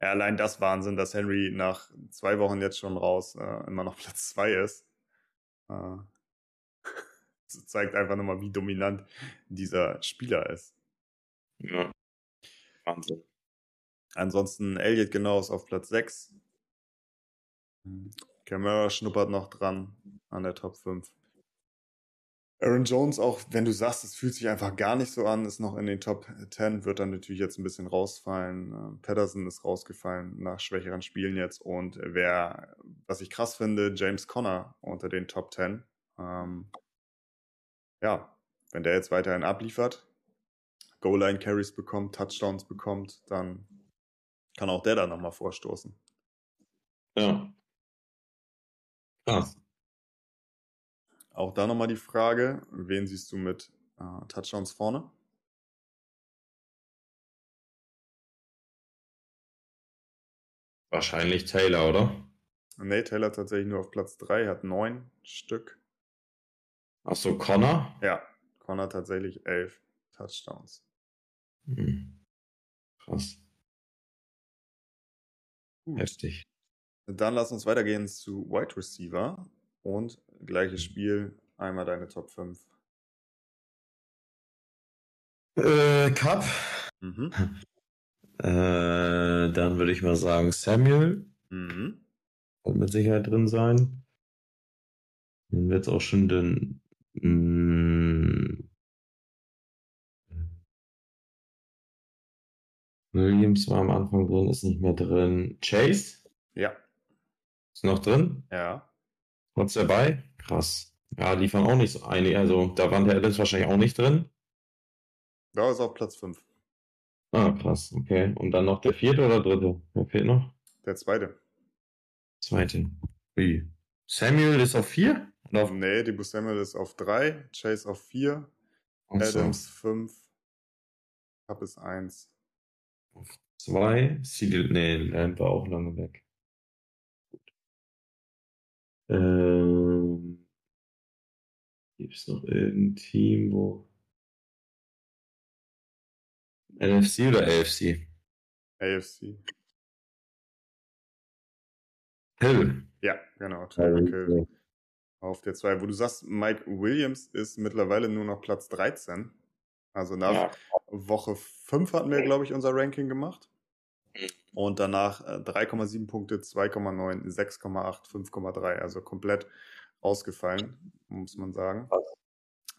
Ja, allein das Wahnsinn, dass Henry nach zwei Wochen jetzt schon raus äh, immer noch Platz zwei ist. Äh, das zeigt einfach nochmal, wie dominant dieser Spieler ist. Ja. Wahnsinn. Ansonsten Elliot genau ist auf Platz 6. Camara schnuppert noch dran an der Top 5. Aaron Jones, auch wenn du sagst, es fühlt sich einfach gar nicht so an, ist noch in den Top 10, wird dann natürlich jetzt ein bisschen rausfallen. Ähm, Patterson ist rausgefallen nach schwächeren Spielen jetzt. Und wer, was ich krass finde, James Conner unter den Top 10. Ähm, ja, wenn der jetzt weiterhin abliefert, Goal-Line-Carries bekommt, Touchdowns bekommt, dann kann auch der da nochmal vorstoßen. Ja. Krass. Auch da nochmal die Frage, wen siehst du mit äh, Touchdowns vorne? Wahrscheinlich Taylor, oder? Nee, Taylor tatsächlich nur auf Platz 3, hat neun Stück. Achso, Connor? Ja, Connor tatsächlich elf Touchdowns. Hm. Krass. Gut. Heftig. Dann lass uns weitergehen zu Wide Receiver. Und gleiches Spiel, einmal deine Top 5. Äh, Cup. Mhm. Äh, dann würde ich mal sagen Samuel. Mhm. Wird mit Sicherheit drin sein. Dann wird es auch schon den. Mm, Williams war am Anfang drin, ist nicht mehr drin. Chase? Ja. Ist noch drin? Ja. Trotz dabei? Krass. Ja, liefern auch nicht so einige. Also da waren der Adams wahrscheinlich auch nicht drin. Da ist auf Platz 5. Ah, krass, okay. Und dann noch der vierte oder dritte? Wer fehlt noch? Der zweite. Zweite. Wie? Samuel ist auf 4? Auf... Nee, Debo Samuel ist auf 3, Chase auf 4, Adams 5, Cup ist 1. Auf 2, Siegel, nee, Lamp war auch lange weg. Ähm, Gibt es noch irgendein Team, wo. NFC oder AFC? AFC. Hill. Ja, genau. Tyreek Hill. Auf der 2. Wo du sagst, Mike Williams ist mittlerweile nur noch Platz 13. Also nach ja. Woche 5 hatten wir, glaube ich, unser Ranking gemacht. Und danach 3,7 äh, Punkte, 2,9, 6,8, 5,3. Also komplett ausgefallen, muss man sagen.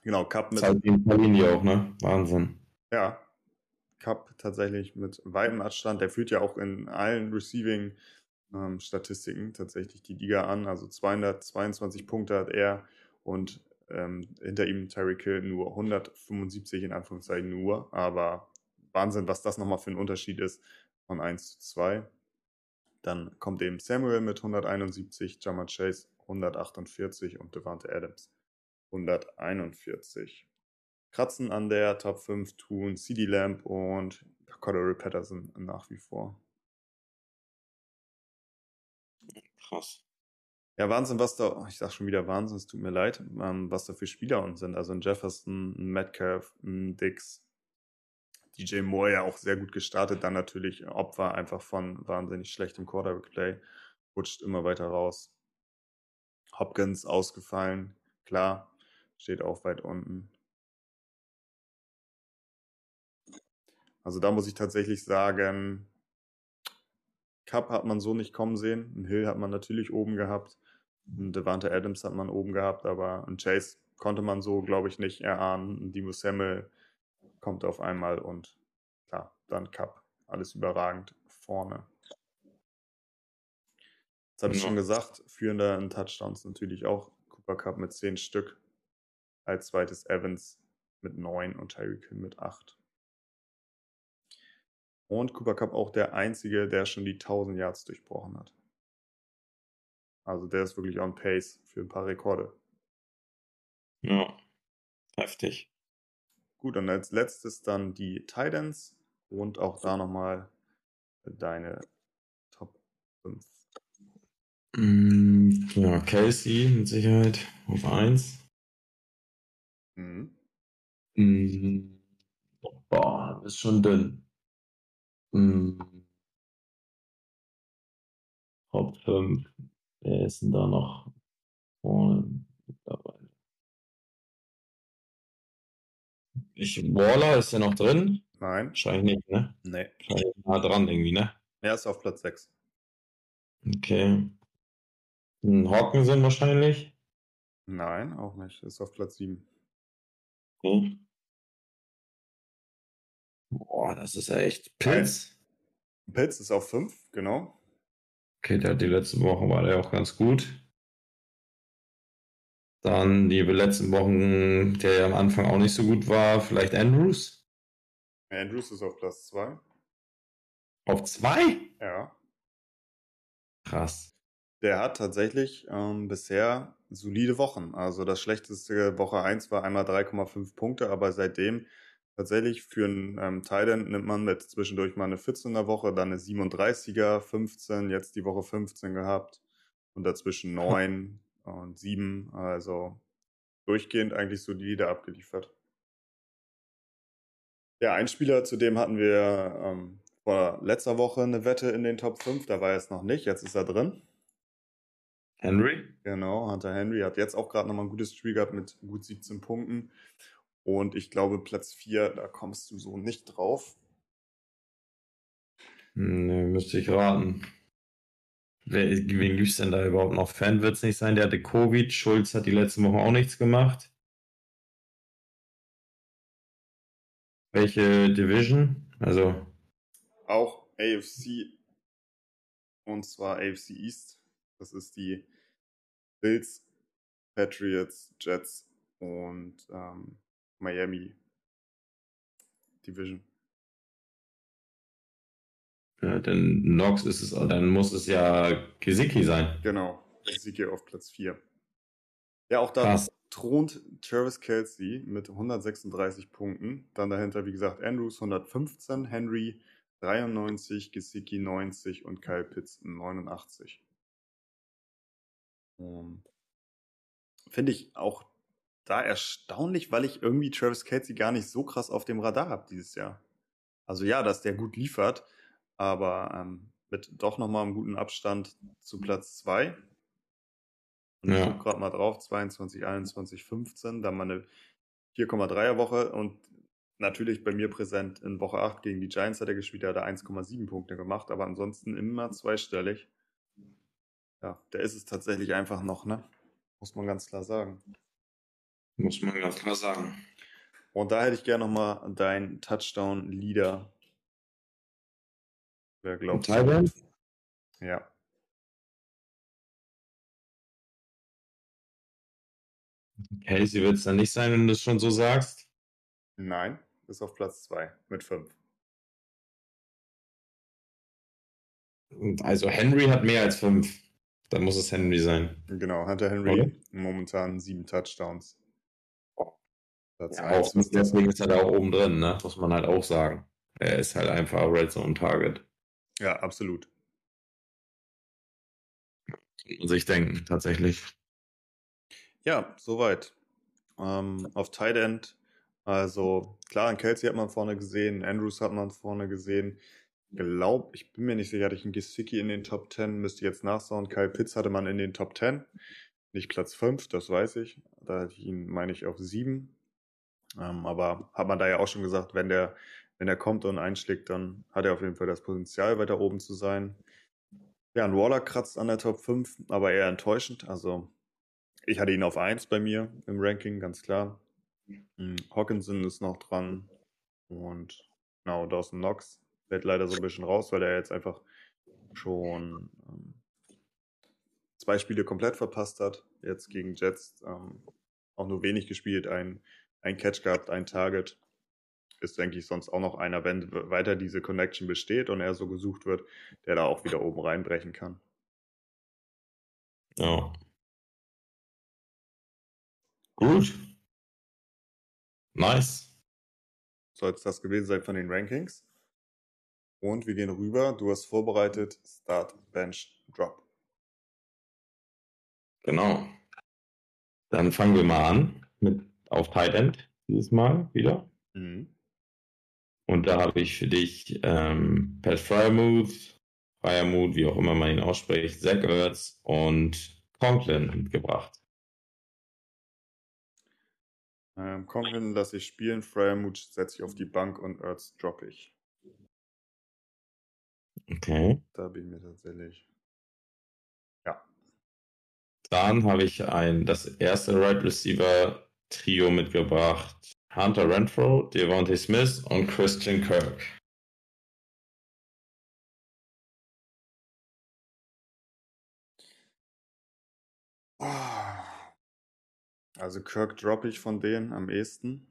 Genau, Cup mit. Linie auch, ne? Wahnsinn. Ja. Cup tatsächlich mit weitem Abstand. Der führt ja auch in allen Receiving-Statistiken ähm, tatsächlich die Liga an. Also 222 Punkte hat er und ähm, hinter ihm Terry Kill nur 175 in Anführungszeichen nur. Aber Wahnsinn, was das nochmal für ein Unterschied ist von 1 zu 2. Dann kommt eben Samuel mit 171, Jammer Chase 148 und Devante Adams 141. Kratzen an der Top 5 tun CD Lamp und Cordero Patterson nach wie vor. Krass. Ja, Wahnsinn, was da, ich sag schon wieder Wahnsinn, es tut mir leid, ähm, was da für Spieler uns sind. Also ein Jefferson, ein Metcalf, ein Dix, DJ Moore ja auch sehr gut gestartet, dann natürlich Opfer einfach von wahnsinnig schlechtem Quarterback-Play, rutscht immer weiter raus. Hopkins ausgefallen, klar, steht auch weit unten. Also da muss ich tatsächlich sagen, Cup hat man so nicht kommen sehen. Ein Hill hat man natürlich oben gehabt. Ein Devante Adams hat man oben gehabt, aber ein Chase konnte man so, glaube ich, nicht erahnen. Ein Dimo Samuel kommt auf einmal und klar, dann Cup. Alles überragend vorne. Das habe ich schon gesagt, führender in Touchdowns natürlich auch. Cooper Cup mit 10 Stück. Als zweites Evans mit 9 und Tyreek Hill mit 8. Und Cooper Cup auch der einzige, der schon die 1000 Yards durchbrochen hat. Also der ist wirklich on pace für ein paar Rekorde. Ja, heftig. Gut, und als letztes dann die Titans und auch da nochmal deine Top 5. Mm, ja, Casey mit Sicherheit auf 1. Mhm. Mm, boah, ist schon dünn. Mm, Top 5. Wer ist denn da noch vorne dabei? Ich, Waller ist ja noch drin? Nein. Wahrscheinlich nicht, ne? Nee. Wahrscheinlich nah dran irgendwie, ne? Er ist auf Platz 6. Okay. Ein Hawkinson wahrscheinlich? Nein, auch nicht. Ist auf Platz 7. Okay. Boah, das ist ja echt Pilz. Pilz ist auf 5, genau. Okay, der, die letzten Wochen war der auch ganz gut. Dann die letzten Wochen, der ja am Anfang auch nicht so gut war, vielleicht Andrews. Andrews ist auf Platz 2. Auf 2? Ja. Krass. Der hat tatsächlich ähm, bisher solide Wochen. Also das schlechteste Woche 1 war einmal 3,5 Punkte, aber seitdem tatsächlich für einen ähm, Thailand nimmt man mit zwischendurch mal eine 14er Woche, dann eine 37er, 15, jetzt die Woche 15 gehabt und dazwischen 9 und 7. Also durchgehend eigentlich solide abgeliefert. Ja, ein Spieler, zu dem hatten wir ähm, vor letzter Woche eine Wette in den Top 5, da war er es noch nicht, jetzt ist er drin. Henry? Genau, Hunter Henry hat jetzt auch gerade nochmal ein gutes Spiel gehabt mit gut 17 Punkten. Und ich glaube, Platz 4, da kommst du so nicht drauf. Nee, müsste ich raten. Wer, wen gibt es denn da überhaupt noch? Fan wird es nicht sein, der hatte Covid. Schulz hat die letzten Wochen auch nichts gemacht. Welche Division? Also. Auch AFC. Und zwar AFC East. Das ist die Bills, Patriots, Jets und ähm, Miami Division. Ja, denn Nox ist es, dann muss es ja Gesicki sein. Genau, Gesicki auf Platz 4. Ja, auch da Krass. thront Travis Kelsey mit 136 Punkten. Dann dahinter, wie gesagt, Andrews 115, Henry 93, Gesicki 90 und Kyle Pitts 89. Um, Finde ich auch da erstaunlich, weil ich irgendwie Travis Kelsey gar nicht so krass auf dem Radar habe dieses Jahr. Also ja, dass der gut liefert, aber ähm, mit doch nochmal einem guten Abstand zu Platz 2. Und Ja. ich gucke gerade mal drauf, 22, 21, 15, dann mal eine 4,3er Woche und natürlich bei mir präsent in Woche 8 gegen die Giants hat er gespielt, da hat er 1,7 Punkte gemacht, aber ansonsten immer zweistellig. Ja, der ist es tatsächlich einfach noch, ne? Muss man ganz klar sagen. Muss man ganz klar sagen. Und da hätte ich gerne nochmal deinen Touchdown-Leader. Wer glaubt Thailand? Ja. Casey wird es dann nicht sein, wenn du es schon so sagst. Nein, ist auf Platz 2 mit 5. Und Also Henry hat mehr als fünf. Dann muss es Henry sein. Genau, Hunter Henry Oder? momentan sieben Touchdowns. Platz Ja, eins, auch deswegen ist er da auch oben drin, ne? Muss man halt auch sagen. Er ist halt einfach Red Zone Target. Ja, absolut. Muss ich denken, tatsächlich. Ja, soweit. Ähm, auf Tight End, also klar, an Kelsey hat man vorne gesehen, Andrews hat man vorne gesehen. Glaub, ich bin mir nicht sicher, hatte ich einen Gesicki in den Top 10, müsste jetzt nachschauen. Kyle Pitts hatte man in den Top 10, nicht Platz 5, das weiß ich. Da hatte ich ihn, meine ich, auf 7. Ähm, aber hat man da ja auch schon gesagt, wenn der, wenn er kommt und einschlägt, dann hat er auf jeden Fall das Potenzial, weiter oben zu sein. Ja, ein Waller kratzt an der Top 5, aber eher enttäuschend. Also ich hatte ihn auf 1 bei mir im Ranking, ganz klar. Hm, Hawkinson ist noch dran. Und genau, Dawson Knox fällt leider so ein bisschen raus, weil er jetzt einfach schon ähm, zwei Spiele komplett verpasst hat. Jetzt gegen Jets ähm, auch nur wenig gespielt, ein, ein Catch gehabt, ein Target. Ist, denke ich, sonst auch noch einer, wenn weiter diese Connection besteht und er so gesucht wird, der da auch wieder oben reinbrechen kann. Ja. Gut. Nice. Soll es das gewesen sein von den Rankings? Und wir gehen rüber. Du hast vorbereitet Start, Bench, Drop. Genau. Dann fangen wir mal an mit auf Tight End dieses Mal wieder. Mhm. Und da habe ich für dich ähm, Pat Frymouth, Freiermut, wie auch immer man ihn ausspricht, Zach Ertz und Conklin mitgebracht. Ähm, Conklin lasse ich spielen, Freiermut setze ich auf die Bank und Ertz droppe ich. Okay. Da bin ich mir tatsächlich. Ja. Dann habe ich ein, das erste Right Receiver Trio mitgebracht. Hunter Renfro, Devontae Smith und Christian Kirk. Ah. Also Kirk droppe ich von denen am ehesten.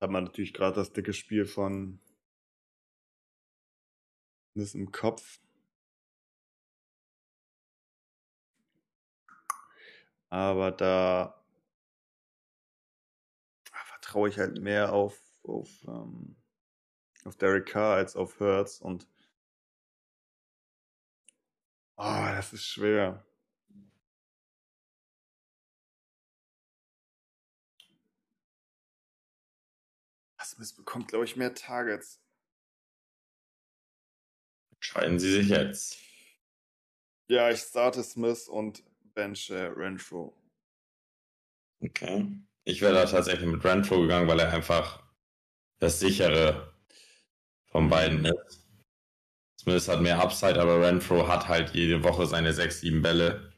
Hat man natürlich gerade das dicke Spiel von Miss im Kopf. Aber da vertraue ich halt mehr auf, auf, ähm, auf Derek Carr als auf Hertz und oh, das ist schwer. Smith bekommt, glaube ich, mehr Targets. Entscheiden Sie sich jetzt. Ja, ich starte Smith und benche Renfro. Okay. Ich wäre da tatsächlich mit Renfro gegangen, weil er einfach das sichere von beiden ist. Smith hat mehr Upside, aber Renfro hat halt jede Woche seine 6, 7 Bälle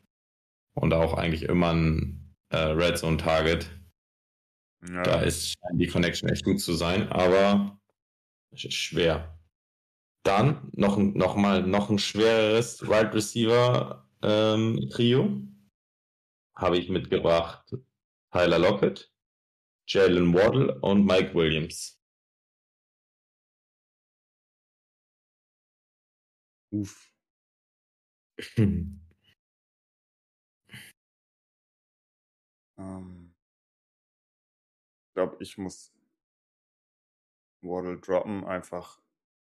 und auch eigentlich immer ein äh, Red Zone Target. Ja. Da ist die Connection echt gut zu sein, aber es ist schwer. Dann noch, noch mal noch ein schwereres Wide right Receiver ähm, Trio habe ich mitgebracht. Tyler Lockett, Jalen Waddle und Mike Williams. Uff. ähm, ich glaube, ich muss Waddle droppen, einfach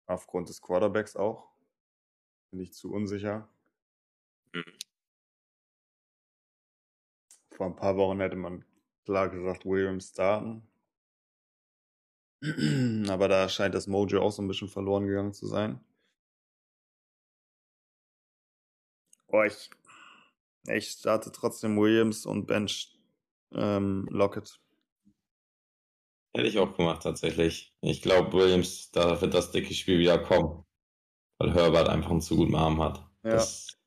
aufgrund des Quarterbacks auch. Bin ich zu unsicher. Mhm. Vor ein paar Wochen hätte man klar gesagt, Williams starten. Aber da scheint das Mojo auch so ein bisschen verloren gegangen zu sein. Oh, ich, ich starte trotzdem Williams und bench ähm, Lockett. Hätte ich auch gemacht, tatsächlich. Ich glaube, Williams, da wird das dicke Spiel wieder kommen. Weil Herbert einfach einen zu guten Arm hat. Ja. Das...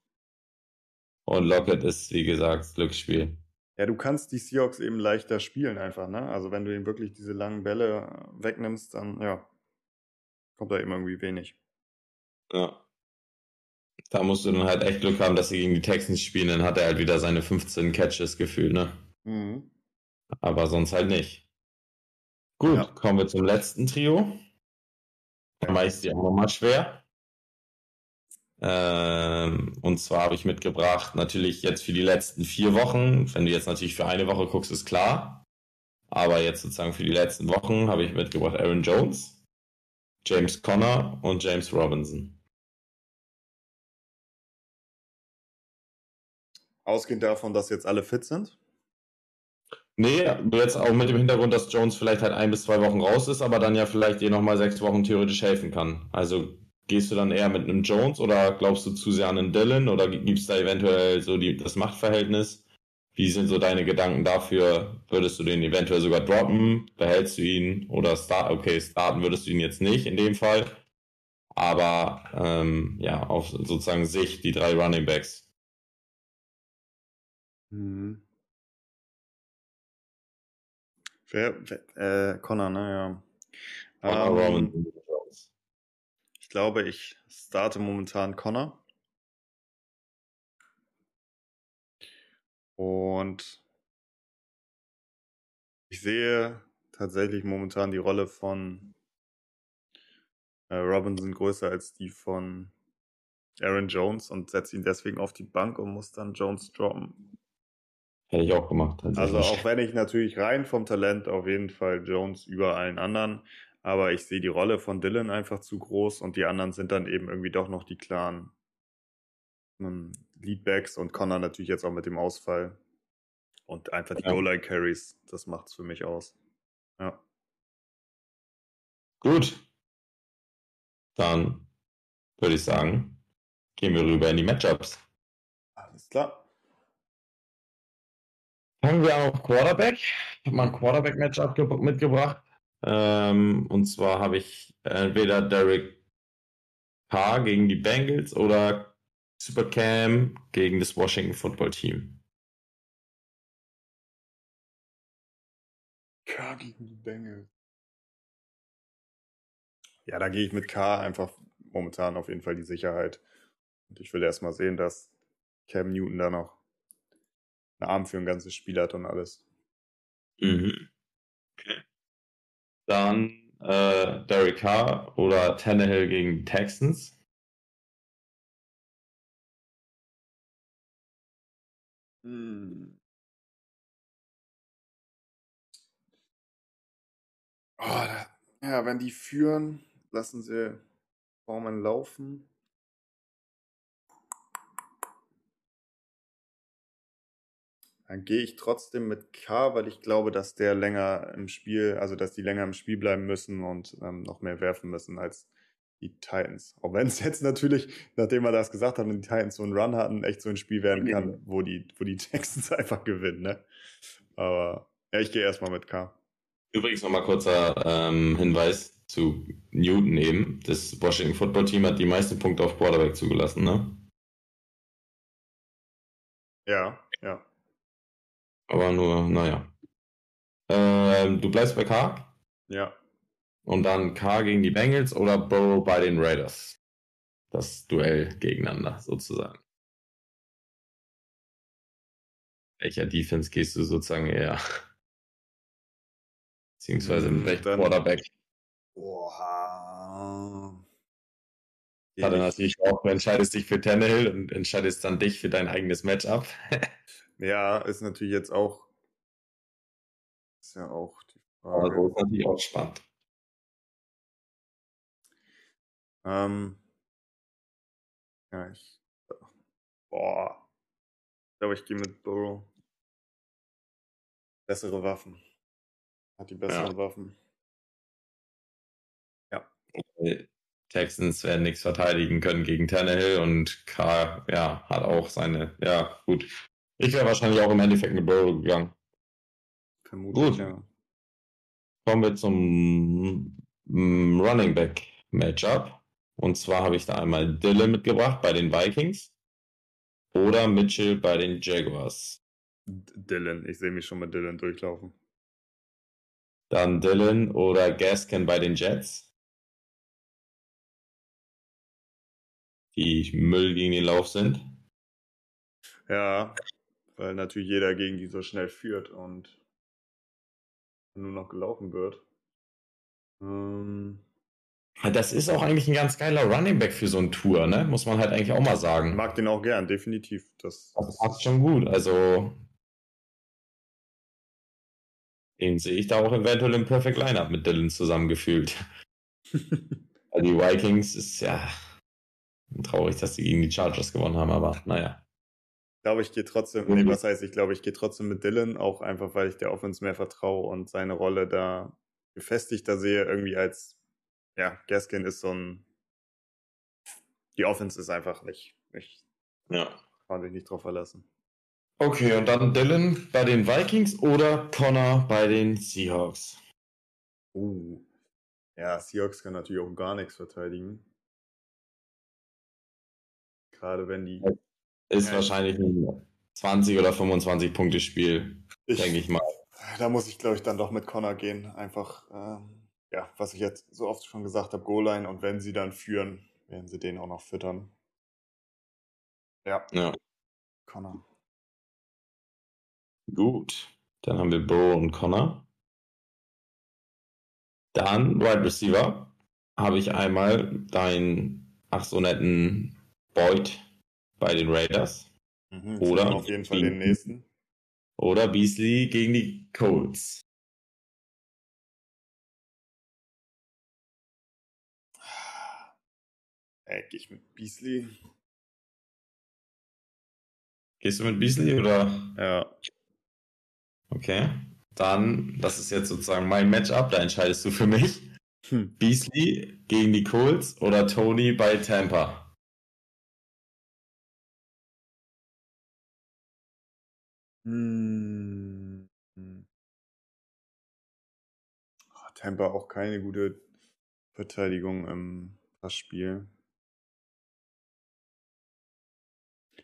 Und Lockett ist, wie gesagt, Glücksspiel. Ja, du kannst die Seahawks eben leichter spielen einfach, ne? Also wenn du ihm wirklich diese langen Bälle äh, wegnimmst, dann ja, kommt da eben irgendwie wenig. Ja. Da musst du dann halt echt Glück haben, dass sie gegen die Texans spielen, dann hat er halt wieder seine 15 Catches gefühlt, ne? Mhm. Aber sonst halt nicht. Gut, ja. kommen wir zum letzten Trio. Da mache ich es dir auch nochmal schwer. Ähm, und zwar habe ich mitgebracht, natürlich jetzt für die letzten vier Wochen. Wenn du jetzt natürlich für eine Woche guckst, ist klar. Aber jetzt sozusagen für die letzten Wochen habe ich mitgebracht Aaron Jones, James Conner und James Robinson. Ausgehend davon, dass jetzt alle fit sind? Nee, jetzt auch mit dem Hintergrund, dass Jones vielleicht halt ein bis zwei Wochen raus ist, aber dann ja vielleicht dir nochmal sechs Wochen theoretisch helfen kann. Also Gehst du dann eher mit einem Jones oder glaubst du zu sehr an einen Dylan oder gibt es da eventuell so die, das Machtverhältnis? Wie sind so deine Gedanken dafür? Würdest du den eventuell sogar droppen? Behältst du ihn? Oder start, okay, starten würdest du ihn jetzt nicht in dem Fall. Aber ähm, ja, auf sozusagen Sicht die drei Running Backs. Mhm. Wer, wer, äh, Connor, ne, ja. Connor ähm, glaube, ich starte momentan Connor. Und ich sehe tatsächlich momentan die Rolle von äh, Robinson größer als die von Aaron Jones und setze ihn deswegen auf die Bank und muss dann Jones droppen. Hätte ich auch gemacht. Also auch wenn ich natürlich rein vom Talent auf jeden Fall Jones über allen anderen, aber ich sehe die Rolle von Dylan einfach zu groß und die anderen sind dann eben irgendwie doch noch die klaren ähm, Leadbacks und Connor natürlich jetzt auch mit dem Ausfall. Und einfach die ja. Goal-Line-Carries, das macht's für mich aus. Ja. Gut. dann würde ich sagen, gehen wir rüber in die Matchups. Alles klar. Fangen wir an auf Quarterback. Ich habe mal ein Quarterback-Matchup mitgebracht. Ähm, und zwar habe ich entweder Derek Carr gegen die Bengals oder Super Cam gegen das Washington Football Team. K gegen die Bengals. Ja, da gehe ich mit K einfach momentan auf jeden Fall die Sicherheit. Und ich will erstmal sehen, dass Cam Newton da noch einen Arm für ein ganzes Spiel hat und alles. Mhm. Dann äh, Derek Carr oder Tannehill gegen Texans. Hm. Oh, ja, wenn die führen, lassen sie Formen laufen. Dann gehe ich trotzdem mit K, weil ich glaube, dass der länger im Spiel, also dass die länger im Spiel bleiben müssen und ähm, noch mehr werfen müssen als die Titans. Auch wenn es jetzt natürlich, nachdem wir das gesagt haben, die Titans so einen Run hatten, echt so ein Spiel werden kann, wo die, wo die Texans einfach gewinnen, ne? Aber ja, ich gehe erstmal mit K. Übrigens nochmal kurzer ähm, Hinweis zu Newton eben. Das Washington Football Team hat die meisten Punkte auf Quarterback zugelassen, ne? Ja, ja. Aber nur, naja. Ähm, du bleibst bei K? Ja. Und dann K gegen die Bengals oder Burrow bei den Raiders? Das Duell gegeneinander sozusagen. Welcher Defense gehst du sozusagen eher? Beziehungsweise mit welchem Quarterback? Oha. Ja, dann natürlich auch, du entscheidest dich für Tannehill und entscheidest dann dich für dein eigenes Matchup. Ja, ist natürlich jetzt auch. Ist ja auch die Aber Frage. so ist natürlich auch spannend. Ähm, ja, ich. Boah. Ich glaube, ich gehe mit Burrow. Bessere Waffen. Hat die besseren Waffen. Die Texans werden nichts verteidigen können gegen Tannehill und K, ja, hat auch seine, ja, gut. Ich wäre wahrscheinlich auch im Endeffekt mit Burrow gegangen. Vermutlich, Gut. ja. Kommen wir zum mm, Running Back Matchup. Und zwar habe ich da einmal Dylan mitgebracht bei den Vikings oder Mitchell bei den Jaguars. Dylan, ich sehe mich schon mit Dylan durchlaufen. Dann Dylan oder Gaskin bei den Jets. Die Müll gegen den Lauf sind. Ja, weil natürlich jeder gegen die so schnell führt und nur noch gelaufen wird. Ähm, Das ist auch eigentlich ein ganz geiler Running Back für so ein Tour, ne? Muss man halt eigentlich auch mal sagen. mag den auch gern, definitiv. Das, Das passt schon gut. Also, den sehe ich da auch eventuell im Perfect Lineup mit Dylan zusammengefühlt. Die Vikings ist ja traurig, dass sie gegen die Chargers gewonnen haben, aber naja. Ich glaube, ich gehe trotzdem, nee, was heißt, ich glaube, ich gehe trotzdem mit Dylan, auch einfach, weil ich der Offense mehr vertraue und seine Rolle da gefestigter sehe, irgendwie als, ja, Gaskin ist so ein, die Offense ist einfach nicht, nicht, Ja. kann man sich nicht drauf verlassen. Okay, und dann Dylan bei den Vikings oder Connor bei den Seahawks? Uh. Ja, Seahawks können natürlich auch gar nichts verteidigen. Gerade wenn die, Ist Ja. wahrscheinlich ein 20 oder 25 Punkte Spiel, denke ich mal. da muss ich, glaube ich, dann doch mit Connor gehen. Einfach, ähm, ja, was ich jetzt so oft schon gesagt habe, Goal-Line und wenn sie dann führen, werden sie den auch noch füttern. Ja, Ja. Connor. Gut. Dann haben wir Burrow und Connor. Dann Wide Receiver habe ich einmal deinen ach so netten Boyd bei den Raiders Mhm, Oder- auf jeden Fall den nächsten. oder Beasley gegen die Colts. Geh ich mit Beasley? Gehst du mit Beasley oder? Ja. Okay. Dann, das ist jetzt sozusagen mein Matchup, da entscheidest du für mich. Hm. Beasley gegen die Colts oder Tony bei Tampa? Hm. Tampa auch keine gute Verteidigung im Passspiel.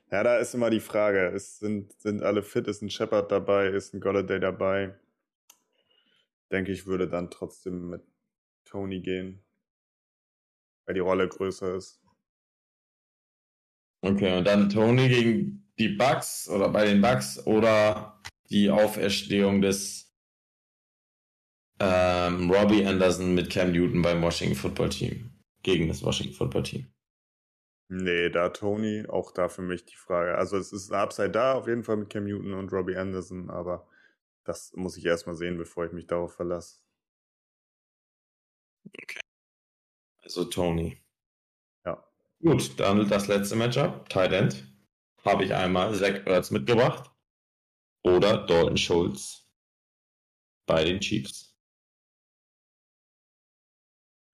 Ja, da ist immer die Frage, ist, sind, sind alle fit? Ist ein Shepard dabei? Ist ein Golladay dabei? Denke ich, würde dann trotzdem mit Tony gehen, weil die Rolle größer ist. Okay, und dann Tony gegen die Bucks oder bei den Bucks oder die Auferstehung des ähm, Robbie Anderson mit Cam Newton beim Washington Football Team. Gegen das Washington Football Team. Nee, da Tony, auch da für mich die Frage. Also es ist ein Upside da, auf jeden Fall mit Cam Newton und Robbie Anderson, aber das muss ich erstmal sehen, bevor ich mich darauf verlasse. Okay. Also Tony. Ja. Gut, dann das letzte Matchup, Tight End. Habe ich einmal Zach Ertz mitgebracht oder Dalton Schultz bei den Chiefs.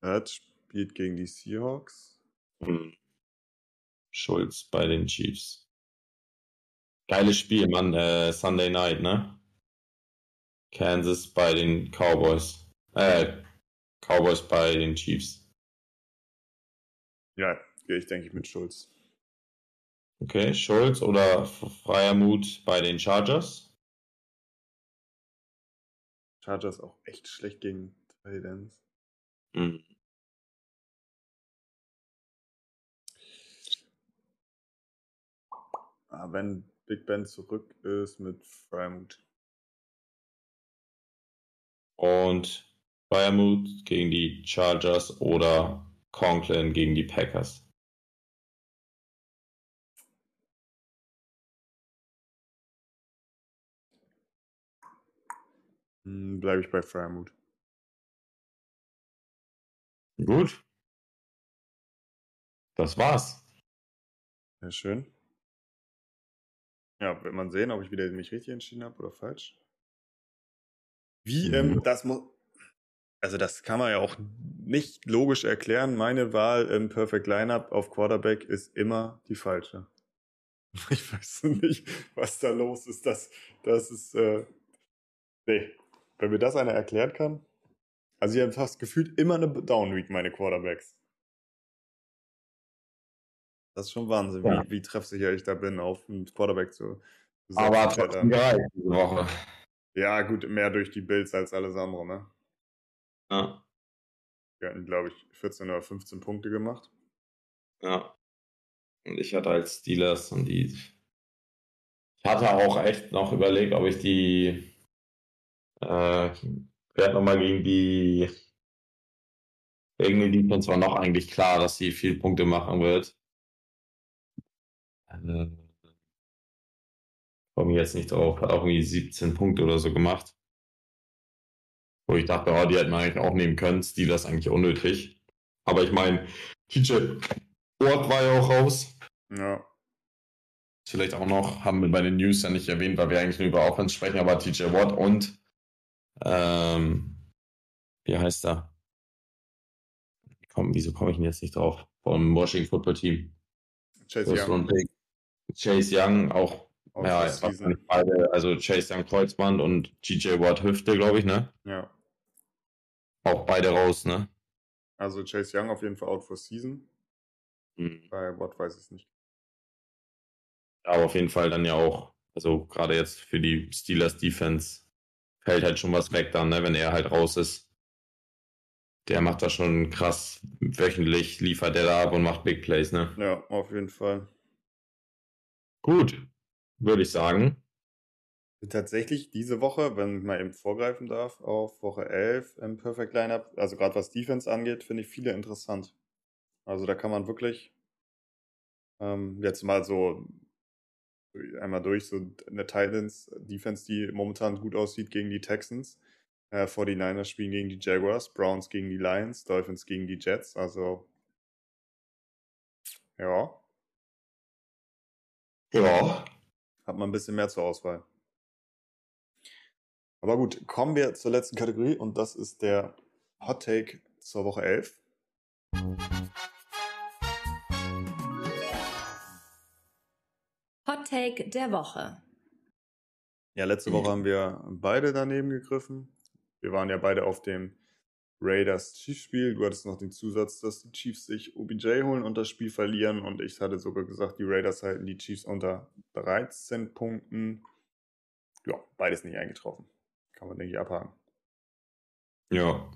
Ertz spielt gegen die Seahawks. Hm. Schultz bei den Chiefs. Geiles Spiel, Mann. Äh, Sunday Night, ne? Kansas bei den Cowboys. Äh, Cowboys bei den Chiefs. Ja, gehe ich, denke ich, mit Schulz. Okay, Schulz oder Freier Mut bei den Chargers? Chargers auch echt schlecht gegen Titans. Mhm. Ah, wenn Big Ben zurück ist mit Freimut. Und Freiermuth gegen die Chargers oder Conklin gegen die Packers. Bleibe ich bei Freimut. Gut. Das war's. Sehr schön. Ja, wird man sehen, ob ich wieder mich richtig entschieden habe oder falsch. Wie, mhm. ähm, das muss. Also, das kann man ja auch nicht logisch erklären. Meine Wahl im Perfect Lineup auf Quarterback ist immer die falsche. Ich weiß nicht, was da los ist. Das, das ist. Äh, nee. Wenn mir das einer erklären kann. Also, ihr habt fast gefühlt immer eine Down Week, meine Quarterbacks. Das ist schon Wahnsinn, ja. wie, wie treffsicher ich da bin, auf einen Quarterback zu. zu Aber trotzdem geil diese Woche. Ja, gut, mehr durch die Bills als alles andere, ne? Ja. Wir hatten, glaube ich, 14 oder 15 Punkte gemacht. Ja. Und ich hatte als Steelers und die. Ich hatte auch echt noch überlegt, ob ich die. Äh, werde nochmal gegen die. Irgendwie die Defense war noch eigentlich klar, dass sie viel Punkte machen wird. Äh, komme jetzt nicht drauf, hat auch irgendwie 17 Punkte oder so gemacht. Wo ich dachte, oh, die hätten wir eigentlich auch nehmen können. Steelers eigentlich unnötig. Aber ich meine, TJ Ort war ja auch raus. Ja. Vielleicht auch noch, haben wir bei den News ja nicht erwähnt, weil wir eigentlich nur über Offense sprechen, aber TJ Watt und ähm, wie heißt er? Komm, wieso komme ich denn jetzt nicht drauf? Vom Washington Football Team. Chase Young. Chase Young auch, auch ja, beide, also Chase Young Kreuzband und GJ Watt Hüfte, glaube ich, ne? Ja. Auch beide raus, ne? Also Chase Young auf jeden Fall out for season. Mhm. Bei Watt weiß ich es nicht. Aber auf jeden Fall dann ja auch, also gerade jetzt für die Steelers Defense fällt halt schon was weg dann, ne, wenn er halt raus ist. Der macht da schon krass wöchentlich, liefert er da ab und macht Big Plays, ne? Ja, auf jeden Fall. Gut, würde ich sagen. Tatsächlich diese Woche, wenn ich mal eben vorgreifen darf, auf Woche 11 im Perfect Lineup, also gerade was Defense angeht, finde ich viele interessant. Also da kann man wirklich ähm, jetzt mal so einmal durch, so eine Titans Defense, die momentan gut aussieht gegen die Texans. Äh, 49ers spielen gegen die Jaguars, Browns gegen die Lions, Dolphins gegen die Jets. Also ja, ja. Hat man ein bisschen mehr zur Auswahl. Aber gut, kommen wir zur letzten Kategorie und das ist der Hot Take zur Woche 11. Take der Woche. Ja, letzte Woche haben wir beide daneben gegriffen. Wir waren ja beide auf dem Raiders Chiefs Spiel. Du hattest noch den Zusatz, dass die Chiefs sich OBJ holen und das Spiel verlieren. Und ich hatte sogar gesagt, die Raiders halten die Chiefs unter 13 Punkten. Ja, beides nicht eingetroffen. Kann man, denke ich, abhaken. Ja.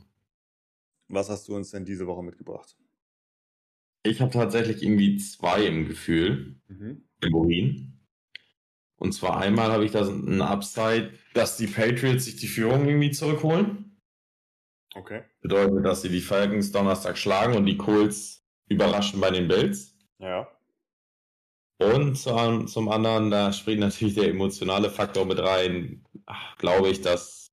Was hast du uns denn diese Woche mitgebracht? Ich habe tatsächlich irgendwie zwei im Gefühl, mhm. im Urin. Und zwar einmal habe ich da ein Upside, dass die Patriots sich die Führung irgendwie zurückholen. Okay. Bedeutet, dass sie die Falcons Donnerstag schlagen und die Colts überraschen bei den Bills. Ja. Und zum, zum anderen, da spielt natürlich der emotionale Faktor mit rein, glaube ich, dass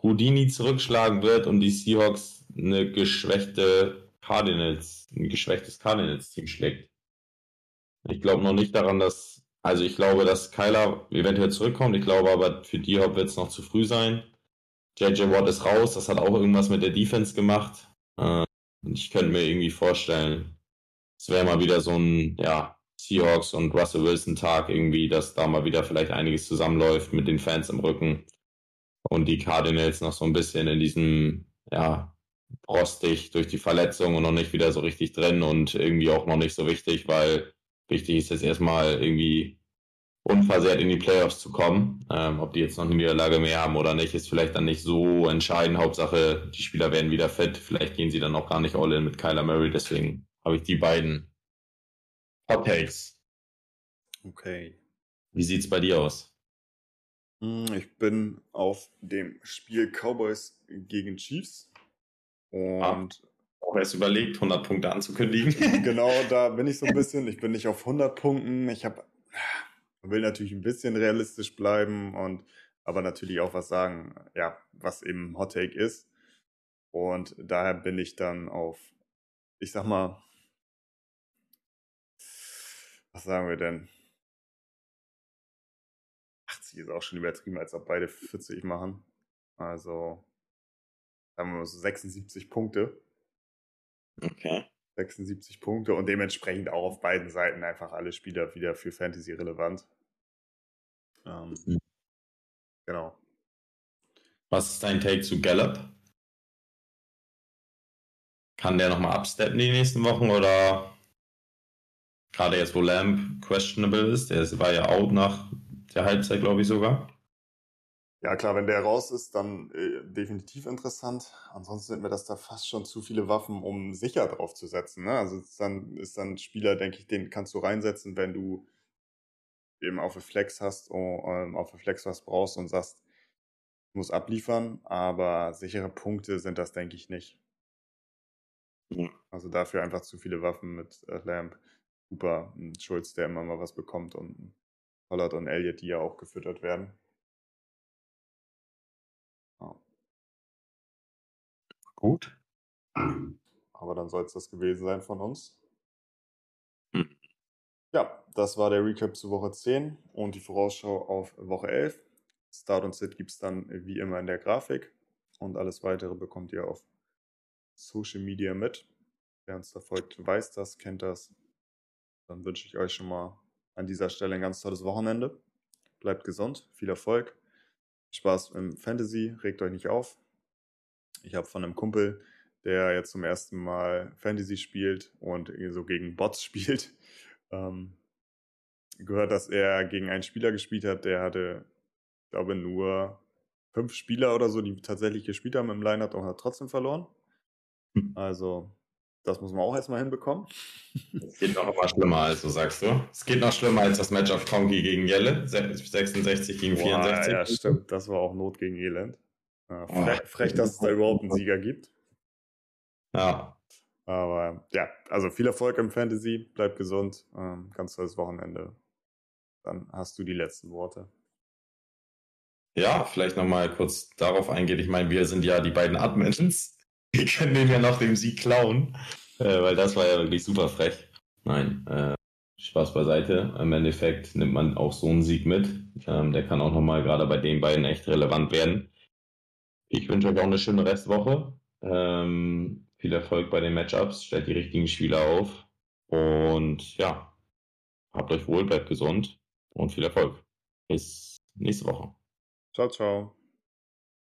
Houdini zurückschlagen wird und die Seahawks eine geschwächte Cardinals, ein geschwächtes Cardinals-Team schlägt. Ich glaube noch nicht daran, dass also ich glaube, dass Kyler eventuell zurückkommt. Ich glaube aber, für die Hop wird es noch zu früh sein. JJ Watt ist raus. Das hat auch irgendwas mit der Defense gemacht. Äh, ich könnte mir irgendwie vorstellen, es wäre mal wieder so ein, ja, Seahawks und Russell Wilson Tag irgendwie, dass da mal wieder vielleicht einiges zusammenläuft mit den Fans im Rücken und die Cardinals noch so ein bisschen in diesem, ja, rostig durch die Verletzung und noch nicht wieder so richtig drin und irgendwie auch noch nicht so wichtig, weil Wichtig ist jetzt erstmal irgendwie unversehrt in die Playoffs zu kommen. Ähm, ob die jetzt noch eine Niederlage mehr haben oder nicht, ist vielleicht dann nicht so entscheidend. Hauptsache, die Spieler werden wieder fit. Vielleicht gehen sie dann auch gar nicht all in mit Kyler Murray. Deswegen habe ich die beiden Hot Takes. Okay. Wie sieht's bei dir aus? Hm, ich bin auf dem Spiel Cowboys gegen Chiefs. Und ah auch erst überlegt, 100 Punkte anzukündigen. genau, da bin ich so ein bisschen. Ich bin nicht auf 100 Punkten. Ich habe, will natürlich ein bisschen realistisch bleiben und aber natürlich auch was sagen, ja, was eben Hot Take ist. Und daher bin ich dann auf, ich sag mal, was sagen wir denn? 80 ist auch schon übertrieben, als ob beide 40 machen. Also, sagen wir mal so 76 Punkte. Okay. 76 Punkte und dementsprechend auch auf beiden Seiten einfach alle Spieler wieder für Fantasy relevant. Ähm, mhm. Genau. Was ist dein Take zu Gallup? Kann der nochmal absteppen die nächsten Wochen oder gerade jetzt, wo Lamb questionable ist, der war ja out nach der Halbzeit, glaube ich sogar. Ja, klar, wenn der raus ist, dann äh, definitiv interessant. Ansonsten sind mir das da fast schon zu viele Waffen, um sicher drauf zu setzen. Ne? Also ist dann ist dann ein Spieler, denke ich, den kannst du reinsetzen, wenn du eben auf Flex hast, oh, ähm, auf Flex was brauchst und sagst, muss abliefern, aber sichere Punkte sind das, denke ich, nicht. Also dafür einfach zu viele Waffen mit äh, Lamp, Cooper, Schulz, der immer mal was bekommt und Pollard und Elliott, die ja auch gefüttert werden. Gut. Aber dann soll es das gewesen sein von uns. Hm. Ja, das war der Recap zu Woche 10 und die Vorausschau auf Woche 11. Start und Sit gibt es dann wie immer in der Grafik und alles weitere bekommt ihr auf Social Media mit. Wer uns da folgt, weiß das, kennt das. Dann wünsche ich euch schon mal an dieser Stelle ein ganz tolles Wochenende. Bleibt gesund, viel Erfolg, Spaß im Fantasy, regt euch nicht auf, ich habe von einem Kumpel, der jetzt zum ersten Mal Fantasy spielt und so gegen Bots spielt, ähm, gehört, dass er gegen einen Spieler gespielt hat, der hatte, ich glaube, nur fünf Spieler oder so, die tatsächlich gespielt haben im Line-Up und hat trotzdem verloren. Hm. Also, das muss man auch erstmal hinbekommen. Es geht noch mal schlimmer, also sagst du. Es geht noch schlimmer als das Match auf Kongi gegen Jelle, 66 gegen 64. ja, stimmt. Das war auch Not gegen Elend. Ja, frech, frech, dass es da überhaupt einen Sieger gibt. Ja. Aber ja, also viel Erfolg im Fantasy, bleib gesund, ähm, ganz tolles Wochenende. Dann hast du die letzten Worte. Ja, vielleicht nochmal kurz darauf eingehen. Ich meine, wir sind ja die beiden Admins. Wir können dem ja noch den Sieg klauen, äh, weil das war ja wirklich super frech. Nein, äh, Spaß beiseite. Im Endeffekt nimmt man auch so einen Sieg mit. Ähm, der kann auch nochmal gerade bei den beiden echt relevant werden. Ich wünsche euch auch eine schöne Restwoche. Ähm, Viel Erfolg bei den Matchups, stellt die richtigen Spieler auf. Und ja, habt euch wohl, bleibt gesund und viel Erfolg. Bis nächste Woche. Ciao, ciao.